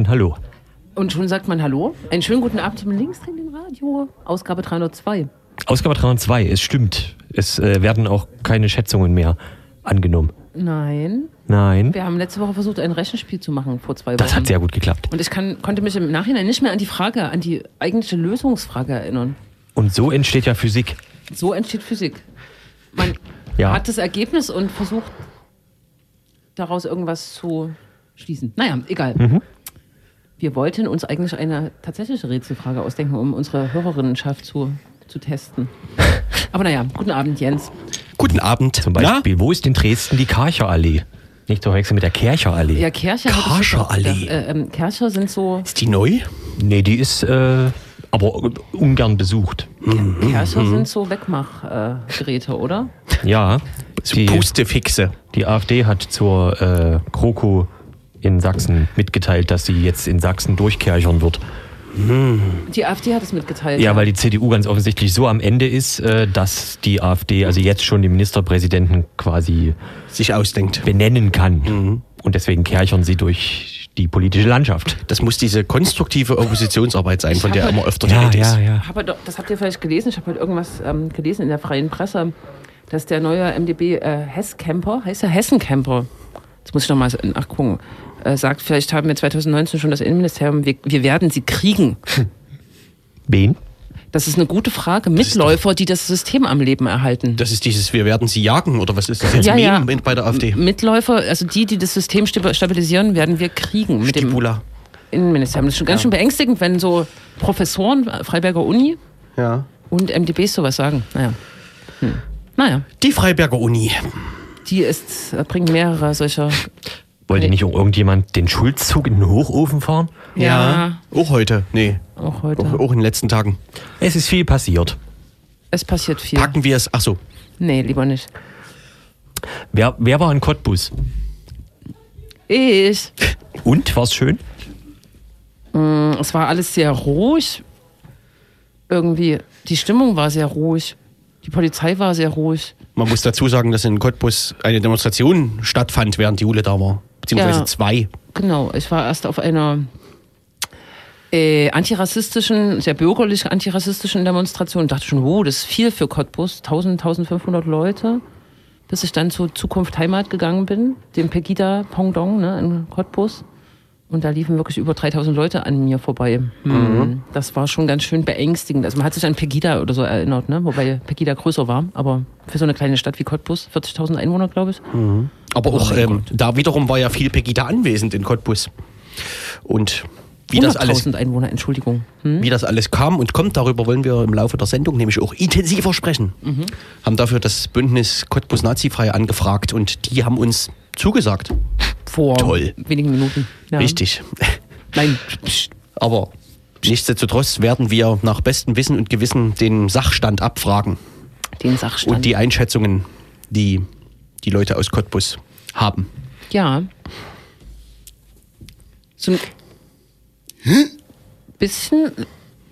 man Hallo. Und schon sagt man Hallo. Einen schönen guten Abend zum linksdrehenden Radio, Ausgabe 302. Ausgabe 302, es stimmt. Es äh, werden auch keine Schätzungen mehr angenommen. Nein, Nein, wir haben letzte Woche versucht, ein Rechenspiel zu machen vor zwei Wochen. das hat sehr gut geklappt. Und ich kann, konnte mich im Nachhinein nicht mehr an die Frage, an die eigentliche Lösungsfrage erinnern. Und so entsteht ja Physik. So entsteht Physik. Man Ja. hat das Ergebnis und versucht daraus irgendwas zu schließen. Naja, egal. Mhm. Wir wollten uns eigentlich eine tatsächliche Rätselfrage ausdenken, um unsere Hörerinnenschaft zu, zu testen. Aber naja, guten Abend, Jens. Guten Abend. Zum Beispiel, wo ist in Dresden die Karcherallee? Nicht zu verwechseln mit der Kercherallee. Ja, Kercher. gedacht. Äh, ähm, Kercher sind so, Na? Ist die neu? Nee, die ist äh, aber ungern besucht. Kercher sind so Wegmachgeräte, oder? Ja, So die, Pustefixe. die AfD hat zur äh, Kroko in Sachsen mitgeteilt, dass sie jetzt in Sachsen durchkerchern wird. Die AfD hat es mitgeteilt. Ja, weil die CDU ganz offensichtlich so am Ende ist, äh, dass die AfD also jetzt schon den Ministerpräsidenten quasi Sich ausdenkt. benennen kann. Und deswegen kerchern sie durch die politische Landschaft. Das muss diese konstruktive Oppositionsarbeit sein, von Ich der hab immer halt- öfter die Rede ist. ja. Aber doch, das habt ihr vielleicht gelesen. Ich habe heute irgendwas ähm, gelesen in der freien Presse, dass der neue MdB äh, Hesscamper, heißt er Hessencamper, jetzt muss ich noch mal nachgucken, äh, sagt, vielleicht haben wir 2019 schon das Innenministerium, wir, wir werden sie kriegen. Wen? Das ist eine gute Frage. Mitläufer, die das System am Leben erhalten. Das ist dieses, wir werden sie jagen, oder was ist das jetzt? Ja, ja. Bei der AfD. Mitläufer, also die, die das System sta- stabilisieren, werden wir kriegen mit dem Stibula. Innenministerium. Das ist schon ganz schön beängstigend, wenn so Professoren, Freiberger Uni Ja. und MdBs sowas sagen. Naja. Hm. Naja. Die Freiberger Uni. Die ist, äh, bringt mehrere solcher. Wollte Nee. nicht auch irgendjemand den Schulzzug in den Hochofen fahren? Auch heute. Nee. auch heute. Auch, auch in den letzten Tagen. Es ist viel passiert. Es passiert viel. Packen wir es. Ach so. Nee, lieber nicht. Wer, wer war in Cottbus? Ich. Und, war's schön? Mm, Es war alles sehr ruhig. Irgendwie, die Stimmung war sehr ruhig. Die Polizei war sehr ruhig. Man muss dazu sagen, dass in Cottbus eine Demonstration stattfand, während die Jule da war. Beziehungsweise Ja. zwei. Genau, ich war erst auf einer äh, antirassistischen, sehr bürgerlich antirassistischen Demonstration. Dachte schon, wow, das ist viel für Cottbus. 1000, 1500 Leute. Bis ich dann zu Zukunft Heimat gegangen bin, dem Pegida Pongdong ne, in Cottbus. Und da liefen wirklich über 3000 Leute an mir vorbei. Hm. Das war schon ganz schön beängstigend. Also man hat sich an Pegida oder so erinnert, ne? wobei Pegida größer war. Aber für so eine kleine Stadt wie Cottbus, 40.000 Einwohner, glaube ich. Aber auch ähm, da wiederum war ja viel Pegida anwesend in Cottbus. Und wie das, alles, 100.000 Einwohner, Entschuldigung. Hm? wie das alles kam und kommt, darüber wollen wir im Laufe der Sendung nämlich auch intensiver sprechen. Haben dafür das Bündnis Cottbus Nazifrei angefragt und die haben uns zugesagt. Vor Toll. wenigen Minuten. Ja. Richtig. Nein, pst, Aber nichtsdestotrotz werden wir nach bestem Wissen und Gewissen den Sachstand abfragen den Sachstand. und die Einschätzungen, die die Leute aus Cottbus haben. ja. So ein bisschen,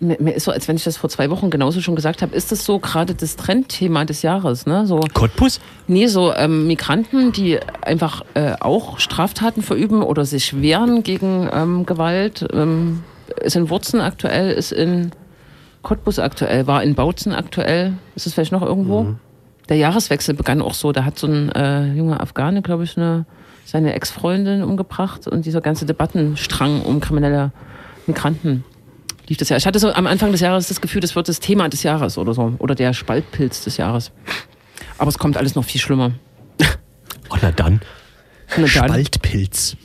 mir, ist so, als wenn ich das vor zwei Wochen genauso schon gesagt habe, ist das so gerade das Trendthema des Jahres, ne? So, Cottbus? nee, so ähm, Migranten, die einfach äh, auch Straftaten verüben oder sich wehren gegen ähm, Gewalt. Ähm, ist in Wurzen aktuell, ist in Cottbus aktuell, war in Bautzen aktuell. Ist es vielleicht noch irgendwo? Der Jahreswechsel begann auch so. Da hat so ein äh, junger Afghane, glaube ich, eine, seine Ex-Freundin umgebracht und dieser ganze Debattenstrang um kriminelle Migranten lief das Jahr. Ich hatte so am Anfang des Jahres das Gefühl, das wird das Thema des Jahres oder so. Oder der Spaltpilz des Jahres. Aber es kommt alles noch viel schlimmer. Oh, na dann. Na dann, Spaltpilz.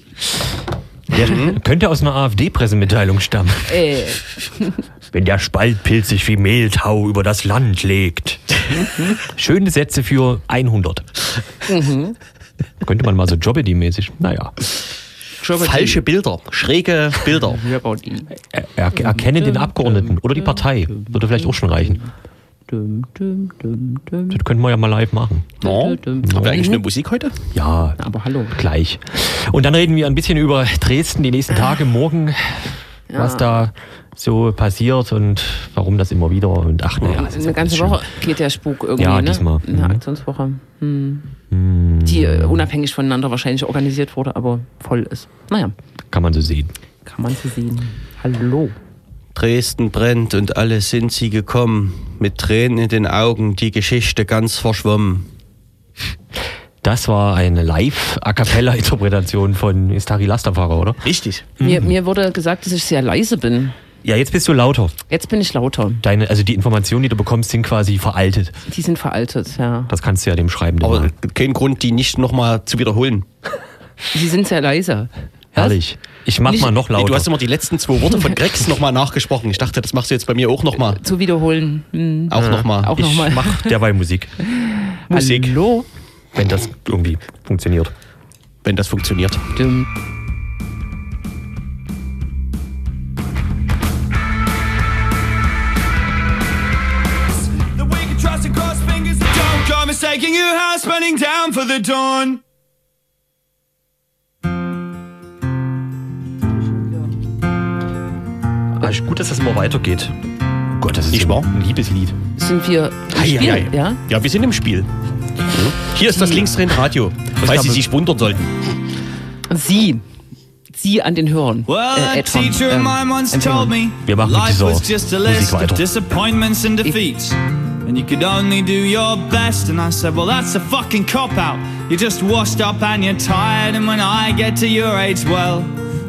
Der könnte aus einer AfD-Pressemitteilung stammen. äh, Wenn der Spaltpilz sich wie Mehltau über das Land legt. Schöne Sätze für 100. Könnte man mal so Jobbedy-mäßig. Naja. Falsche Bilder, schräge Bilder. Er, er, erkenne den Abgeordneten oder die Partei. Würde vielleicht auch schon reichen. Das könnten wir ja mal live machen. No. dum, Haben wir eigentlich eine Musik heute? Ja, Aber hallo. gleich. Und dann reden wir ein bisschen über Dresden die nächsten Tage, morgen, was da so passiert und warum das immer wieder und ach naja. Eine ja ganze schön. Woche geht der Spuk irgendwie, Ja, ne? diesmal. Eine Mhm. Aktionswoche. Hm. Die äh, unabhängig voneinander wahrscheinlich organisiert wurde, aber voll ist. Naja. Kann man so sehen. Kann man sie sehen. Hallo. Dresden brennt und alle sind sie gekommen, mit Tränen in den Augen, die Geschichte ganz verschwommen. Das war eine Live-A-Cappella-Interpretation von Istari Lasterfahrer, oder? Richtig. Mir, mir wurde gesagt, dass ich sehr leise bin. Ja, jetzt bist du lauter. Jetzt bin ich lauter. Deine, also die Informationen, die du bekommst, sind quasi veraltet. Die sind veraltet, ja. Das kannst du ja dem Schreibenden Aber mal. kein Grund, die nicht nochmal zu wiederholen. Sie sind sehr leise. Herrlich. Ich mach Nicht- mal noch Nee, lauter. du hast immer die letzten zwei Worte von Grex nochmal nachgesprochen. Ich dachte, das machst du jetzt bei mir auch nochmal. Zu wiederholen. Hm. Auch nochmal. Auch ich nochmal. mach derweil Musik, Musik, Hallo. Wenn das irgendwie funktioniert. wenn das funktioniert. Düm. The wicked trust and cross fingers don't go mistaking you house burning down for the dawn. Ist gut, dass das immer weitergeht. Oh Gott, das ist Nicht wahr? ein Liebeslied. Sind wir im Spiel? Ja? Ja, wir sind im Spiel. Hier ist das linksdrehende Radio, falls Sie sich wundern sollten. Sie. Sie an den Hörern. Well, äh, a Edson, teacher of ähm, Wir machen mit life dieser was just a Musik list of weiter. disappointments and defeats. And you could only do your best. And I said, Well, that's a fucking cop out. You're just washed up and you're tired. And when I get to your age, well,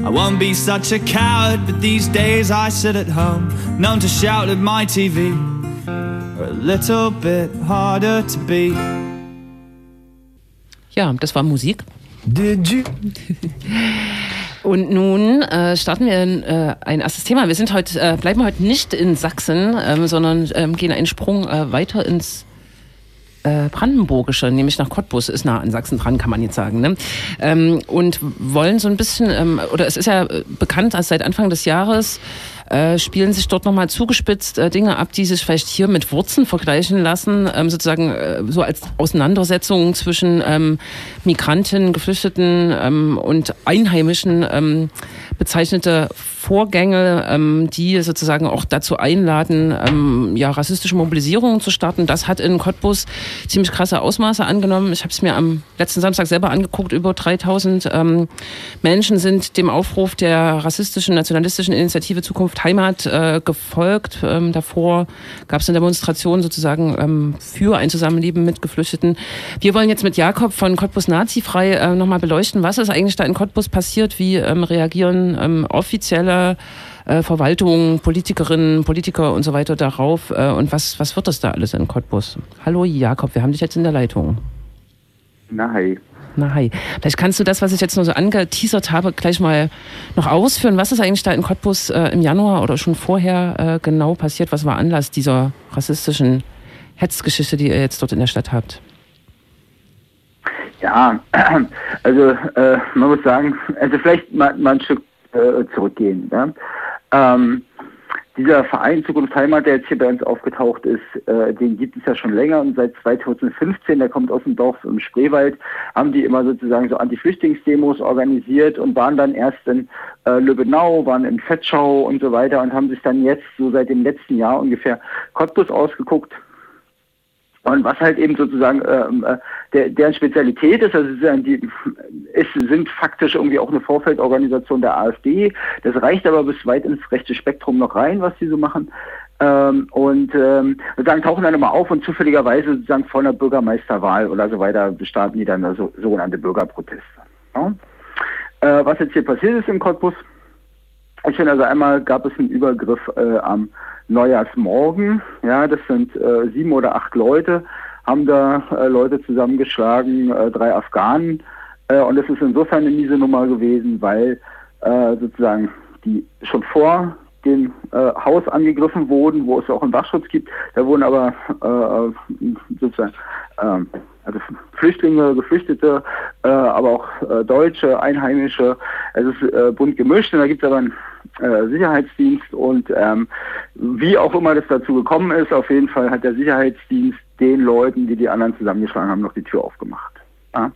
I won't be such a coward. But these days I sit at home, known to shout at my TV. A little bit harder to beat. Ja, das war Musik. Und nun äh, starten wir äh, ein erstes Thema. Wir sind heute, äh, bleiben heute nicht in Sachsen, ähm, sondern ähm, gehen einen Sprung äh, weiter ins äh, Brandenburgische, nämlich nach Cottbus, ist nah an Sachsen dran, kann man jetzt sagen. Ne? Ähm, und wollen so ein bisschen, ähm, oder es ist ja äh, bekannt, dass seit Anfang des Jahres äh, spielen sich dort nochmal zugespitzt äh, Dinge ab, die sich vielleicht hier mit Wurzen vergleichen lassen, ähm, sozusagen äh, so als Auseinandersetzungen zwischen ähm, Migranten, Geflüchteten ähm, und Einheimischen ähm, bezeichnete Vorgänge, ähm, die sozusagen auch dazu einladen, ähm, ja, rassistische Mobilisierungen zu starten. Das hat in Cottbus ziemlich krasse Ausmaße angenommen. Ich habe es mir am letzten Samstag selber angeguckt. Über 3000 ähm, Menschen sind dem Aufruf der rassistischen, nationalistischen Initiative Zukunft Heimat äh, gefolgt. Ähm, davor gab es eine Demonstration sozusagen ähm, für ein Zusammenleben mit Geflüchteten. Wir wollen jetzt mit Jakob von Cottbus Nazifrei äh, nochmal beleuchten, was ist eigentlich da in Cottbus passiert, wie ähm, reagieren ähm, offizielle äh, Verwaltungen, Politikerinnen, Politiker und so weiter darauf äh, und was, was wird das da alles in Cottbus? Hallo Jakob, wir haben dich jetzt in der Leitung. Na, hi. Na hi. Vielleicht kannst du das, was ich jetzt nur so angeteasert habe, gleich mal noch ausführen. Was ist eigentlich da in Cottbus äh, im Januar oder schon vorher äh, genau passiert? Was war Anlass dieser rassistischen Hetzgeschichte, die ihr jetzt dort in der Stadt habt? Ja, also äh, man muss sagen, also vielleicht mal, mal ein Stück äh, zurückgehen. Ja? Ähm, dieser Verein Zukunft Heimat, der jetzt hier bei uns aufgetaucht ist, äh, den gibt es ja schon länger und seit 2015, der kommt aus dem Dorf im Spreewald, haben die immer sozusagen so Anti-Flüchtlingsdemos organisiert und waren dann erst in äh, Lübbenau, waren in Fettschau und so weiter und haben sich dann jetzt so seit dem letzten Jahr ungefähr Cottbus ausgeguckt und was halt eben sozusagen ähm, äh, der, deren Spezialität ist, also sie sind, die, es sind faktisch irgendwie auch eine Vorfeldorganisation der AfD. Das reicht aber bis weit ins rechte Spektrum noch rein, was sie so machen. Ähm, und ähm, sozusagen tauchen dann immer auf und zufälligerweise sozusagen vor einer Bürgermeisterwahl oder so weiter starten die dann so, sogenannte Bürgerproteste. Ja? Äh, was jetzt hier passiert ist in Cottbus, finde also einmal gab es einen Übergriff äh, am Neujahrsmorgen. Ja, das sind äh, sieben oder acht Leute, haben da äh, Leute zusammengeschlagen, äh, drei Afghanen. Äh, und es ist insofern eine miese Nummer gewesen, weil äh, sozusagen die schon vor dem Haus angegriffen wurden, wo es auch einen Wachschutz gibt. Da wurden aber sozusagen ähm, also Flüchtlinge, Geflüchtete, äh, aber auch äh, Deutsche, Einheimische. Es ist äh, bunt gemischt und da gibt es aber einen äh, Sicherheitsdienst und ähm, wie auch immer das dazu gekommen ist, auf jeden Fall hat der Sicherheitsdienst den Leuten, die die anderen zusammengeschlagen haben, noch die Tür aufgemacht. Ja?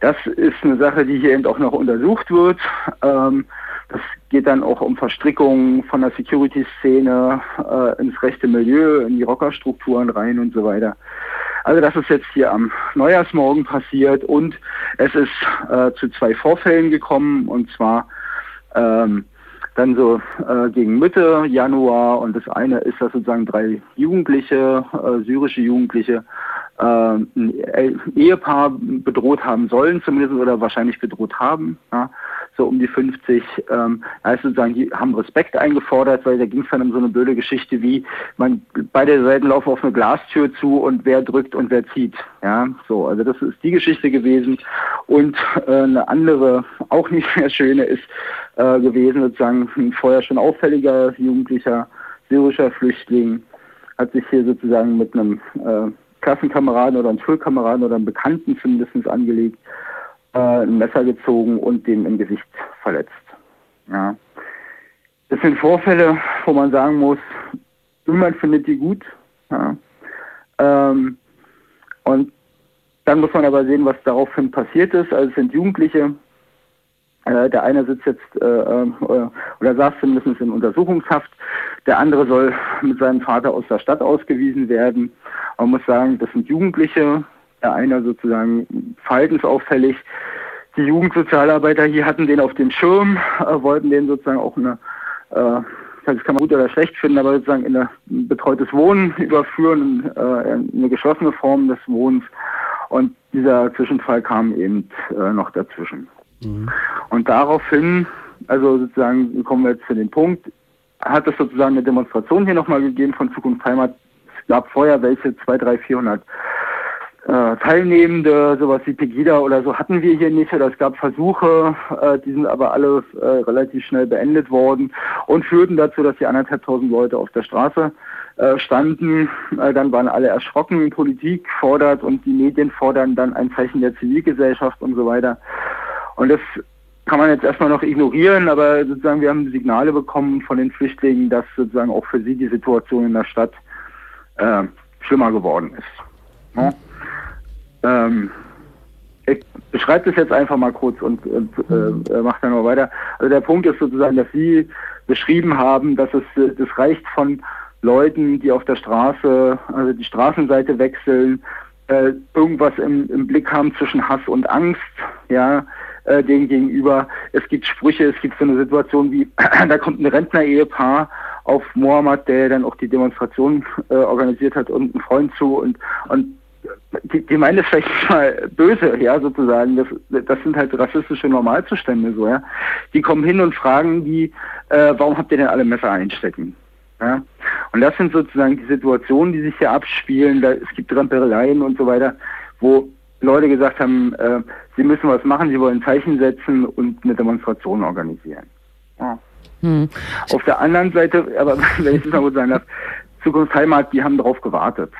Das ist eine Sache, die hier eben auch noch untersucht wird. Ähm, das geht dann auch um Verstrickungen von der Security-Szene äh, ins rechte Milieu, in die Rockerstrukturen rein und so weiter. Also das ist jetzt hier am Neujahrsmorgen passiert und es ist äh, zu zwei Vorfällen gekommen und zwar ähm, dann so äh, gegen Mitte Januar und das eine ist, dass sozusagen drei Jugendliche, äh, syrische Jugendliche, ein Ehepaar bedroht haben sollen, zumindest oder wahrscheinlich bedroht haben, ja, so um die 50. Ähm, heißt sozusagen, die haben Respekt eingefordert, weil da ging es dann um so eine blöde Geschichte wie, man beide Seiten laufen auf eine Glastür zu und wer drückt und wer zieht. Ja, so, also das ist die Geschichte gewesen. Und äh, eine andere, auch nicht sehr schöne, ist äh, gewesen, sozusagen ein vorher schon auffälliger jugendlicher syrischer Flüchtling hat sich hier sozusagen mit einem äh, Klassenkameraden oder einem Schulkameraden oder einem Bekannten zumindest angelegt, äh, ein Messer gezogen und den im Gesicht verletzt. Ja. Das sind Vorfälle, wo man sagen muss, niemand findet die gut. Ja. Ähm, und dann muss man aber sehen, was daraufhin passiert ist. Also es sind Jugendliche. Äh, der eine sitzt jetzt äh, äh oder saß zumindest in Untersuchungshaft. Der andere soll mit seinem Vater aus der Stadt ausgewiesen werden. Man muss sagen, das sind Jugendliche. Der eine sozusagen verhaltensauffällig. Die Jugendsozialarbeiter hier hatten den auf dem Schirm, äh, wollten den sozusagen auch eine, äh, das kann man gut oder schlecht finden, aber sozusagen in ein betreutes Wohnen überführen, äh, in eine geschlossene Form des Wohnens. Und dieser Zwischenfall kam eben äh, noch dazwischen. Mhm. Und daraufhin, also sozusagen kommen wir jetzt zu dem Punkt, hat es sozusagen eine Demonstration hier nochmal gegeben von Zukunft Heimat. Es gab vorher welche, zwei, drei, vierhundert äh, Teilnehmende, sowas wie Pegida oder so hatten wir hier nicht. Es gab Versuche, äh, die sind aber alle äh, relativ schnell beendet worden und führten dazu, dass die anderthalbtausend Leute auf der Straße äh, standen. Äh, dann waren alle erschrocken, Politik fordert und die Medien fordern dann ein Zeichen der Zivilgesellschaft und so weiter. Und das kann man jetzt erstmal noch ignorieren, aber sozusagen wir haben Signale bekommen von den Flüchtlingen, dass sozusagen auch für sie die Situation in der Stadt äh, schlimmer geworden ist. Ja? Ähm, ich beschreibe das jetzt einfach mal kurz und, und äh, mache dann noch weiter. Also der Punkt ist sozusagen, dass Sie beschrieben haben, dass es das reicht von Leuten, die auf der Straße, also die Straßenseite wechseln, äh, irgendwas im, im Blick haben zwischen Hass und Angst, ja, äh, denen gegenüber. Es gibt Sprüche, es gibt so eine Situation wie, da kommt ein Rentner-Ehepaar auf Mohammed, der dann auch die Demonstration äh, organisiert hat und ein Freund zu und, und die, die meinen das vielleicht mal böse, ja, sozusagen. Das, das sind halt rassistische Normalzustände, so, ja. Die kommen hin und fragen die, äh, warum habt ihr denn alle Messer einstecken? Ja? Und das sind sozusagen die Situationen, die sich hier abspielen. Da, es gibt Rempeleien und so weiter, wo Leute gesagt haben, äh, sie müssen was machen, sie wollen Zeichen setzen und eine Demonstration organisieren. Ja. Hm. Auf der anderen Seite, aber wenn ich das mal gut sagen darf, Zukunft Heimat, die haben darauf gewartet.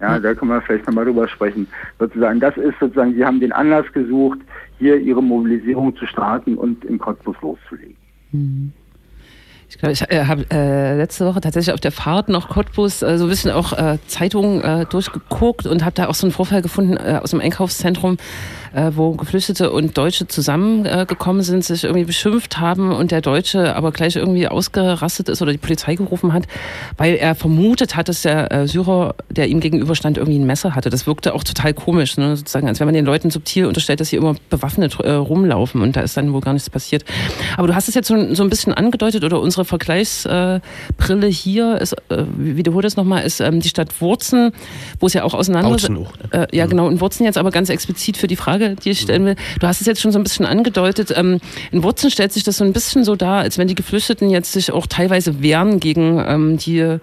Ja, hm. da können wir vielleicht nochmal drüber sprechen. Sozusagen, das ist sozusagen, sie haben den Anlass gesucht, hier ihre Mobilisierung zu starten und im Cottbus loszulegen. Hm. Ich glaube, ich äh, habe äh, letzte Woche tatsächlich auf der Fahrt nach Cottbus äh, so ein bisschen auch äh, Zeitungen äh, durchgeguckt und habe da auch so einen Vorfall gefunden äh, aus dem Einkaufszentrum, wo Geflüchtete und Deutsche zusammengekommen sind, sich irgendwie beschimpft haben und der Deutsche aber gleich irgendwie ausgerastet ist oder die Polizei gerufen hat, weil er vermutet hat, dass der Syrer, der ihm gegenüberstand, irgendwie ein Messer hatte. Das wirkte auch total komisch, ne? sozusagen, als wenn man den Leuten subtil unterstellt, dass sie immer bewaffnet rumlaufen und da ist dann wohl gar nichts passiert. Aber du hast es jetzt so, so ein bisschen angedeutet oder unsere Vergleichsbrille hier ist, äh, wiederhole das nochmal, ist ähm, die Stadt Wurzen, wo es ja auch auseinander... Wurzen auch, ne? äh, ja, genau. In Wurzen jetzt aber ganz explizit für die Frage, die ich stellen will. Du hast es jetzt schon so ein bisschen angedeutet. Ähm, in Wurzeln stellt sich das so ein bisschen so dar, als wenn die Geflüchteten jetzt sich auch teilweise wehren gegen ähm, die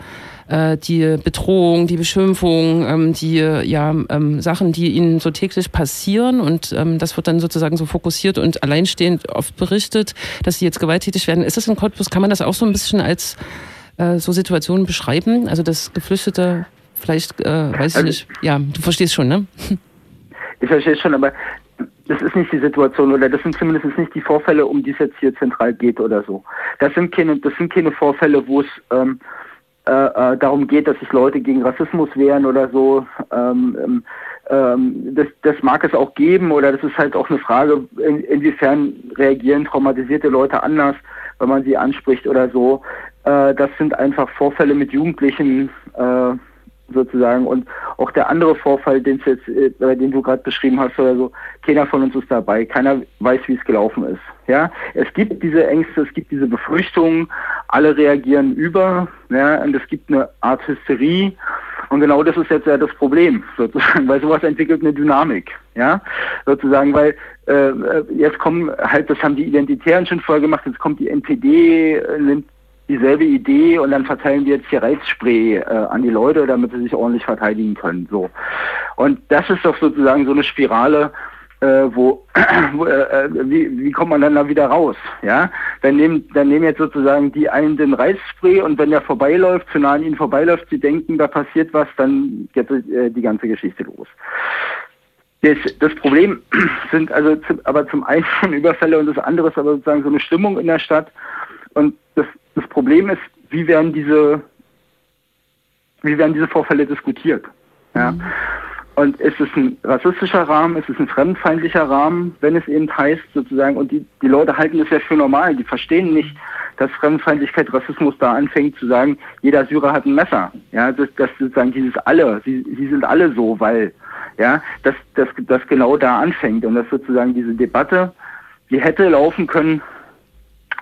äh, die Bedrohung, die Beschimpfung, ähm, die ja, ähm, Sachen, die ihnen so täglich passieren. Und ähm, das wird dann sozusagen so fokussiert und alleinstehend oft berichtet, dass sie jetzt gewalttätig werden. Ist das in Cottbus, kann man das auch so ein bisschen als äh, so Situationen beschreiben? Also das Geflüchtete vielleicht, äh, weiß ich also, nicht, ja, du verstehst schon, ne? Ich verstehe schon, aber das ist nicht die Situation oder das sind zumindest nicht die Vorfälle, um die es jetzt hier zentral geht oder so. Das sind keine, das sind keine Vorfälle, wo es ähm, äh, äh, darum geht, dass sich Leute gegen Rassismus wehren oder so. Ähm, ähm, ähm, das, das mag es auch geben oder das ist halt auch eine Frage, in, inwiefern reagieren traumatisierte Leute anders, wenn man sie anspricht oder so. Äh, das sind einfach Vorfälle mit Jugendlichen, äh, sozusagen. Und auch der andere Vorfall, den, jetzt, äh, den du gerade beschrieben hast oder so, keiner von uns ist dabei. Keiner weiß, wie es gelaufen ist. Ja, es gibt diese Ängste, es gibt diese Befürchtungen, alle reagieren über, ja, und es gibt eine Art Hysterie. Und genau das ist jetzt ja das Problem, sozusagen, weil sowas entwickelt eine Dynamik, ja, sozusagen, weil äh, jetzt kommen halt, das haben die Identitären schon vorher gemacht, jetzt kommt die NPD, äh, nimmt dieselbe Idee und dann verteilen wir jetzt hier Reizspray äh, an die Leute, damit sie sich ordentlich verteidigen können. So. Und das ist doch sozusagen so eine Spirale, äh, wo, wo äh, wie, wie kommt man dann da wieder raus? Ja, dann nehmen, dann nehmen jetzt sozusagen die einen den Reizspray und wenn der vorbeiläuft, zu nah an ihnen vorbeiläuft, sie denken, da passiert was, dann geht äh, die ganze Geschichte los. Das, das Problem sind also zu, aber zum einen Überfälle und das andere ist aber sozusagen so eine Stimmung in der Stadt und das Problem ist, wie werden diese, wie werden diese Vorfälle diskutiert? Ja? Mhm. Und ist es ein rassistischer Rahmen, ist es ein fremdenfeindlicher Rahmen, wenn es eben heißt, sozusagen, und die, die Leute halten das ja für normal, die verstehen nicht, dass Fremdenfeindlichkeit, Rassismus da anfängt zu sagen, jeder Syrer hat ein Messer. Ja, das, das sozusagen dieses alle, sie, sie sind alle so, weil, ja, dass das, das genau da anfängt und dass sozusagen diese Debatte, die hätte laufen können,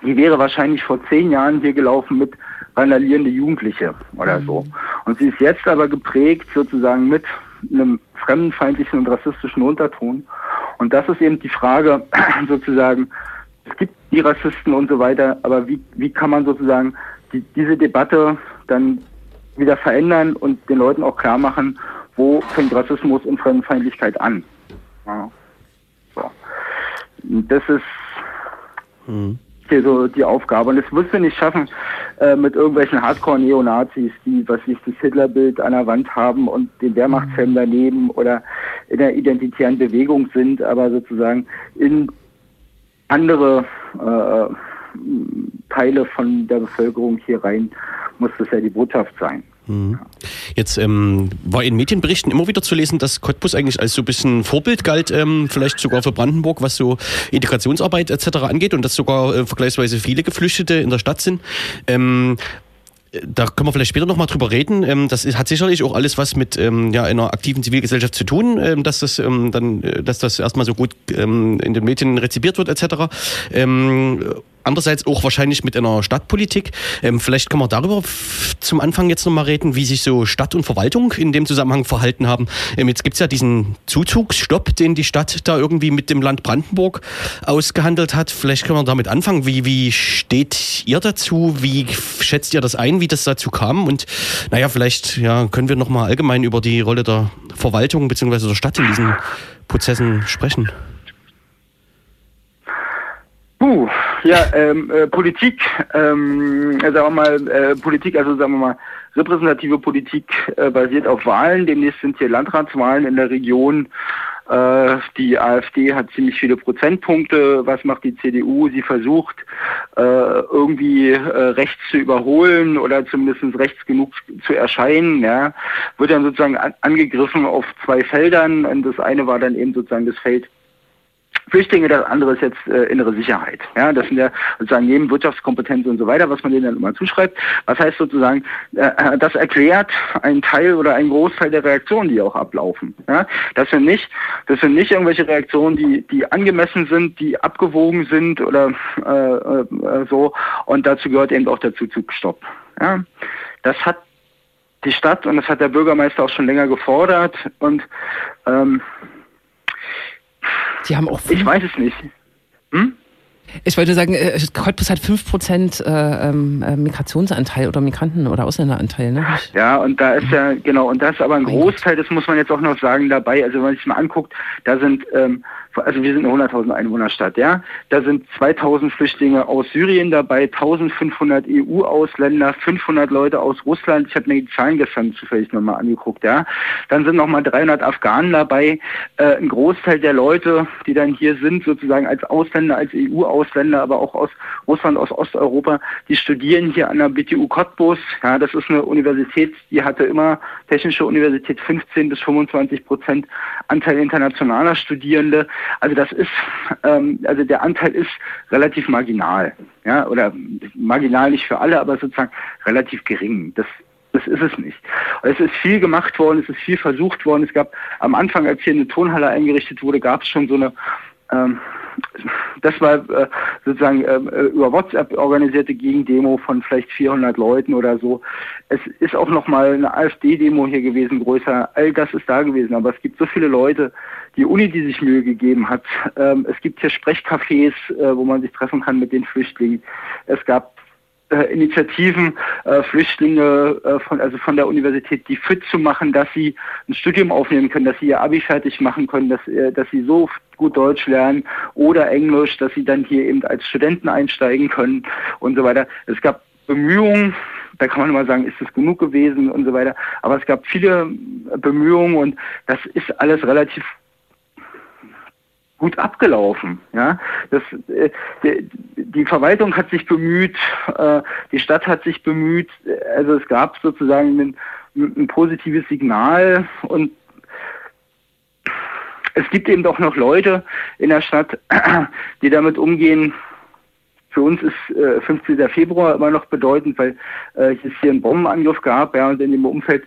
die wäre wahrscheinlich vor zehn Jahren hier gelaufen mit randalierende Jugendliche oder so. Mhm. Und sie ist jetzt aber geprägt sozusagen mit einem fremdenfeindlichen und rassistischen Unterton. Und das ist eben die Frage sozusagen, es gibt die Rassisten und so weiter, aber wie, wie kann man sozusagen die, diese Debatte dann wieder verändern und den Leuten auch klar machen, wo fängt Rassismus und Fremdenfeindlichkeit an? Ja. So. Das ist mhm hier so die Aufgabe. Und das wirst du nicht schaffen äh, mit irgendwelchen Hardcore-Neonazis, die, was ich das Hitlerbild an der Wand haben und den Wehrmachtshelm mhm. daneben oder in der identitären Bewegung sind, aber sozusagen in andere äh, Teile von der Bevölkerung hier rein muss das ja die Botschaft sein. Mhm. Jetzt ähm, war in Medienberichten immer wieder zu lesen, dass Cottbus eigentlich als so ein bisschen Vorbild galt, ähm, vielleicht sogar für Brandenburg, was so Integrationsarbeit etc. angeht und dass sogar äh, vergleichsweise viele Geflüchtete in der Stadt sind. Ähm, da können wir vielleicht später nochmal drüber reden. Ähm, das hat sicherlich auch alles was mit ähm, ja, einer aktiven Zivilgesellschaft zu tun, ähm, dass das dann, äh, dass das erstmal so gut in den Medien rezipiert wird, etc. Andererseits auch wahrscheinlich mit einer Stadtpolitik. Ähm, vielleicht können wir darüber zum Anfang jetzt nochmal reden, wie sich so Stadt und Verwaltung in dem Zusammenhang verhalten haben. Ähm, jetzt es ja diesen Zuzugsstopp, den die Stadt da irgendwie mit dem Land Brandenburg ausgehandelt hat. Vielleicht können wir damit anfangen. Wie, wie steht ihr dazu? Wie schätzt ihr das ein, wie das dazu kam? Und naja, vielleicht ja, können wir nochmal allgemein über die Rolle der Verwaltung bzw. der Stadt in diesen Prozessen sprechen. Puh, ja, ähm, äh, Politik, ähm, sagen wir mal, äh, Politik, also sagen wir mal, repräsentative Politik äh, basiert auf Wahlen. Demnächst sind hier Landratswahlen in der Region. Äh, die AfD hat ziemlich viele Prozentpunkte. Was macht die CDU? Sie versucht äh, irgendwie äh, rechts zu überholen oder zumindest rechts genug zu erscheinen. Ja. Wird dann sozusagen an angegriffen auf zwei Feldern. Und das eine war dann eben sozusagen das Feld Flüchtlinge, das andere ist jetzt äh, innere Sicherheit. Ja, das sind ja sozusagen neben Wirtschaftskompetenz und so weiter, was man denen dann immer zuschreibt. Was heißt sozusagen, äh, das erklärt einen Teil oder einen Großteil der Reaktionen, die auch ablaufen. Ja, das sind nicht, das sind nicht irgendwelche Reaktionen, die, die angemessen sind, die abgewogen sind oder äh, äh, so. Und dazu gehört eben auch der Zuzugstopp. Ja, das hat die Stadt und das hat der Bürgermeister auch schon länger gefordert und ähm, die haben auch. Ich weiß es nicht. Hm? Ich wollte sagen, äh, Cottbus hat 5% äh, ähm, äh, Migrationsanteil oder Migranten- oder Ausländeranteil, ne? Ja, und da ist ja, genau, und da ist aber ein Großteil, das muss man jetzt auch noch sagen, dabei. Also wenn man sich mal anguckt, da sind ähm, also wir sind eine 100.000 Einwohnerstadt, ja. Da sind 2.000 Flüchtlinge aus Syrien dabei, 1.500 EU-Ausländer, 500 Leute aus Russland. Ich habe mir die Zahlen gestern zufällig nochmal angeguckt, ja. Dann sind nochmal 300 Afghanen dabei. Äh, ein Großteil der Leute, die dann hier sind, sozusagen als Ausländer, als EU-Ausländer, aber auch aus Russland, aus Osteuropa, die studieren hier an der BTU Cottbus. Ja, das ist eine Universität, die hatte immer Technische Universität 15 bis 25 Prozent Anteil internationaler Studierende. Also das ist, ähm, also der Anteil ist relativ marginal, ja, oder marginal nicht für alle, aber sozusagen relativ gering. Das Das ist es nicht. Es ist viel gemacht worden, es ist viel versucht worden. Es gab am Anfang, als hier eine Tonhalle eingerichtet wurde, gab es schon so eine ähm, das war äh, sozusagen ähm, äh, über WhatsApp organisierte Gegendemo von vielleicht 400 Leuten oder so. Es ist auch noch mal eine AfD-Demo hier gewesen, größer. All das ist da gewesen. Aber es gibt so viele Leute, die Uni, die sich Mühe gegeben hat. Ähm, es gibt hier Sprechcafés, äh, wo man sich treffen kann mit den Flüchtlingen. Es gab äh, Initiativen, äh, Flüchtlinge äh, von, also von der Universität, die fit zu machen, dass sie ein Studium aufnehmen können, dass sie ihr Abi fertig machen können, dass, äh, dass sie so gut Deutsch lernen oder Englisch, dass sie dann hier eben als Studenten einsteigen können und so weiter. Es gab Bemühungen, da kann man immer sagen, ist es genug gewesen und so weiter. Aber es gab viele Bemühungen und das ist alles relativ gut abgelaufen. Ja, das, äh, die, Verwaltung hat sich bemüht, äh, die Stadt hat sich bemüht. Also es gab sozusagen ein, ein positives Signal und es gibt eben doch noch Leute in der Stadt, die damit umgehen. Für uns ist äh, 15. Februar immer noch bedeutend, weil äh, es hier einen Bombenangriff gab, ja, und in dem Umfeld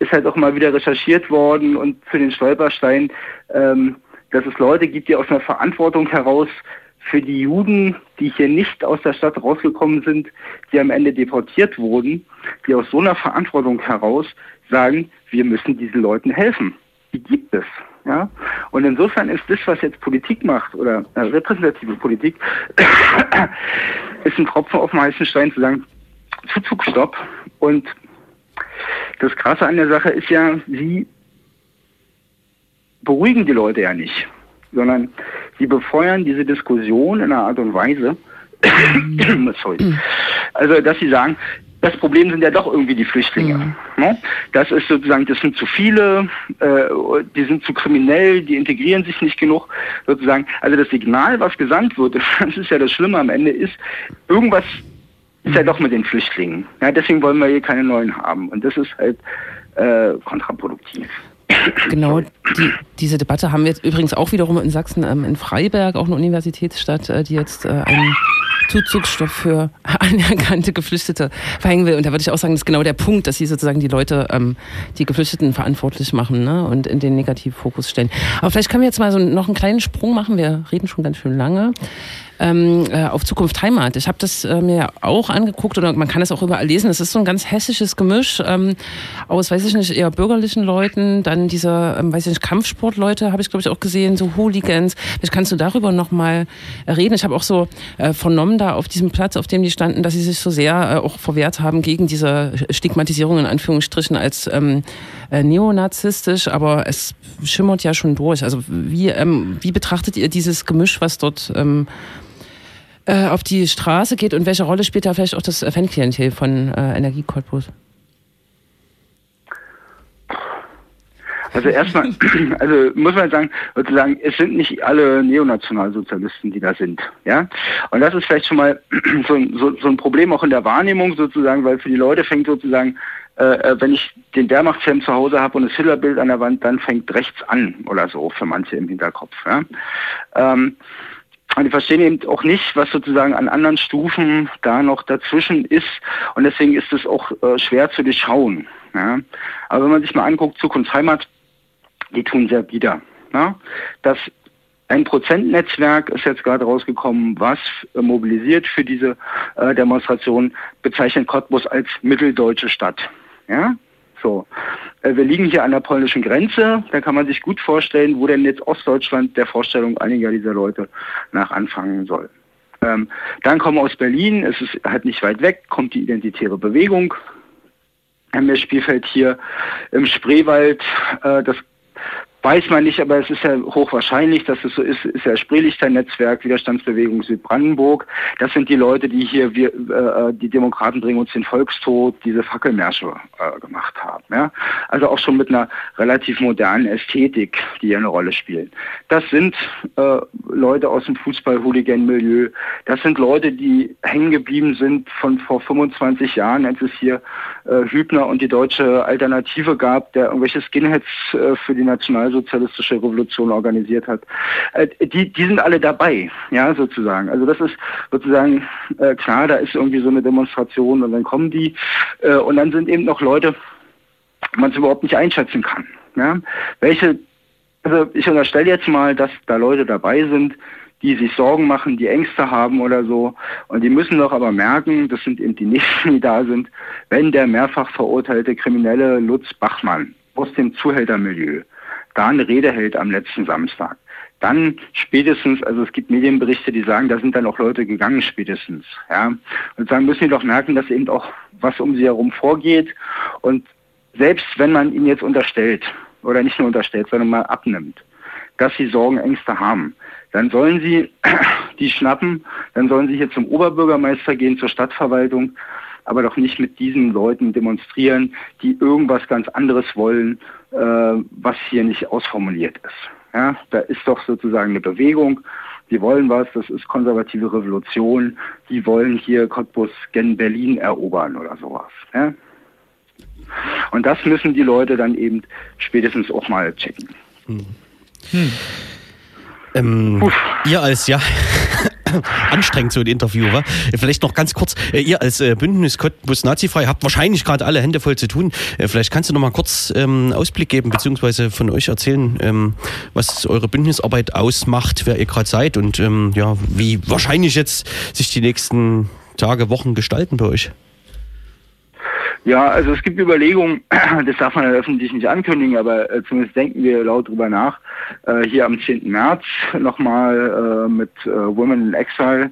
ist halt auch mal wieder recherchiert worden und für den Stolperstein ähm, dass es Leute gibt, die aus einer Verantwortung heraus für die Juden, die hier nicht aus der Stadt rausgekommen sind, die am Ende deportiert wurden, die aus so einer Verantwortung heraus sagen, wir müssen diesen Leuten helfen. Die gibt es. Ja? Und insofern ist das, was jetzt Politik macht oder äh, repräsentative Politik, ist ein Tropfen auf dem heißen Stein zu sagen, Zuzugstopp. Und das Krasse an der Sache ist ja, sie beruhigen die Leute ja nicht, sondern sie befeuern diese Diskussion in einer Art und Weise, also dass sie sagen, das Problem sind ja doch irgendwie die Flüchtlinge. Mhm. Ne? Das ist sozusagen, das sind zu viele, äh, die sind zu kriminell, die integrieren sich nicht genug, sozusagen. Also das Signal, was gesandt wird, das ist ja das Schlimme am Ende, ist, irgendwas ist ja doch mit den Flüchtlingen. Ja, deswegen wollen wir hier keine neuen haben. Und das ist halt äh, kontraproduktiv. Genau, die, diese Debatte haben wir jetzt übrigens auch wiederum in Sachsen, ähm, in Freiberg, auch eine Universitätsstadt, äh, die jetzt äh, einen Zuzugsstoff für anerkannte Geflüchtete verhängen will. Und da würde ich auch sagen, das ist genau der Punkt, dass sie sozusagen die Leute, ähm, die Geflüchteten verantwortlich machen ne? und in den Negativfokus stellen. Aber vielleicht können wir jetzt mal so noch einen kleinen Sprung machen. Wir reden schon ganz schön lange ähm, äh, auf Zukunft Heimat. Ich habe das äh, mir auch angeguckt oder man kann es auch überall lesen. Es ist so ein ganz hessisches Gemisch ähm, aus, weiß ich nicht, eher bürgerlichen Leuten, dann diese, ähm, weiß ich nicht, Kampfsportleute habe ich glaube ich auch gesehen, so Hooligans. Vielleicht kannst du darüber noch mal reden. Ich habe auch so äh, vernommen da auf diesem Platz, auf dem die standen, dass sie sich so sehr äh, auch verwehrt haben gegen diese Stigmatisierung in Anführungsstrichen als ähm, äh, neonazistisch, aber es schimmert ja schon durch. Also wie, ähm, wie betrachtet ihr dieses Gemisch, was dort ähm, äh, auf die Straße geht und welche Rolle spielt da vielleicht auch das Fanklientel von äh, Energie? Also erstmal, also muss man sagen, sozusagen, es sind nicht alle Neonationalsozialisten, die da sind, ja. Und das ist vielleicht schon mal so ein, so, so ein Problem auch in der Wahrnehmung sozusagen, weil für die Leute fängt sozusagen, äh, äh wenn ich den Wehrmachtsfilm zu Hause habe und das Hitlerbild an der Wand, dann fängt rechts an oder so für manche im Hinterkopf. Ja? Ähm, und die verstehen eben auch nicht, was sozusagen an anderen Stufen da noch dazwischen ist. Und deswegen ist es auch äh, schwer zu durchschauen. Ja. Aber wenn man sich mal anguckt, Zukunftsheimat, die tun sehr wieder. Ja. Das ein Prozentnetzwerk ist jetzt gerade rausgekommen, was äh, mobilisiert für diese äh, Demonstration, bezeichnet Cottbus als mitteldeutsche Stadt. Ja? So. Äh, wir liegen hier an der polnischen Grenze. Da kann man sich gut vorstellen, wo denn jetzt Ostdeutschland der Vorstellung einiger dieser Leute nach anfangen soll. Ähm, dann kommen wir aus Berlin, es ist halt nicht weit weg, kommt die identitäre Bewegung. Mir Spielfeld hier im Spreewald, äh, das Weiß man nicht, aber es ist ja hochwahrscheinlich, dass es so ist, ist ja Spreelichter-Netzwerk, Widerstandsbewegung Südbrandenburg. Das sind die Leute, die hier, wir, äh, die Demokraten bringen uns den Volkstod, diese Fackelmärsche äh, gemacht haben. Ja? Also auch schon mit einer relativ modernen Ästhetik, die hier eine Rolle spielen. Das sind äh, Leute aus dem Fußball-Hooligan-Milieu. Das sind Leute, die hängen geblieben sind von vor 25 Jahren, als es hier äh, Hübner und die deutsche Alternative gab, der irgendwelche Skinheads äh, für die nationalsozialistische Revolution organisiert hat. Äh, die, die sind alle dabei, ja, sozusagen. Also das ist sozusagen äh, klar, da ist irgendwie so eine Demonstration und dann kommen die äh, und dann sind eben noch Leute, man es überhaupt nicht einschätzen kann. Ja? Welche, also ich unterstelle jetzt mal, dass da Leute dabei sind, die sich Sorgen machen, die Ängste haben oder so. Und die müssen doch aber merken, das sind eben die Nächsten, die da sind, wenn der mehrfach verurteilte Kriminelle Lutz Bachmann aus dem Zuhältermilieu da eine Rede hält am letzten Samstag, dann spätestens, also es gibt Medienberichte, die sagen, da sind dann auch Leute gegangen spätestens, ja. Und dann müssen die doch merken, dass eben auch was um sie herum vorgeht und selbst wenn man ihnen jetzt unterstellt, oder nicht nur unterstellt, sondern mal abnimmt, dass sie Sorgen, Ängste haben, dann sollen sie die schnappen, dann sollen sie hier zum Oberbürgermeister gehen, zur Stadtverwaltung, aber doch nicht mit diesen Leuten demonstrieren, die irgendwas ganz anderes wollen, äh, was hier nicht ausformuliert ist. Ja, da ist doch sozusagen eine Bewegung, die wollen was, das ist konservative Revolution, die wollen hier Cottbus gen Berlin erobern oder sowas. Ja? Und das müssen die Leute dann eben spätestens auch mal checken. Hm. Hm. Ähm, ihr als, ja, anstrengend so ein Interview, wa? Vielleicht noch ganz kurz, äh, ihr als äh, Bündnis Cottbus Nazifrei habt wahrscheinlich gerade alle Hände voll zu tun. Äh, vielleicht kannst du noch mal kurz ähm, Ausblick geben, beziehungsweise von euch erzählen, ähm, was eure Bündnisarbeit ausmacht, wer ihr gerade seid und ähm, ja, wie wahrscheinlich jetzt sich die nächsten Tage, Wochen gestalten bei euch. Ja, also es gibt Überlegungen, das darf man ja öffentlich nicht ankündigen, aber äh, zumindest denken wir laut drüber nach, äh, hier am 10. März nochmal äh, mit äh, Women in Exile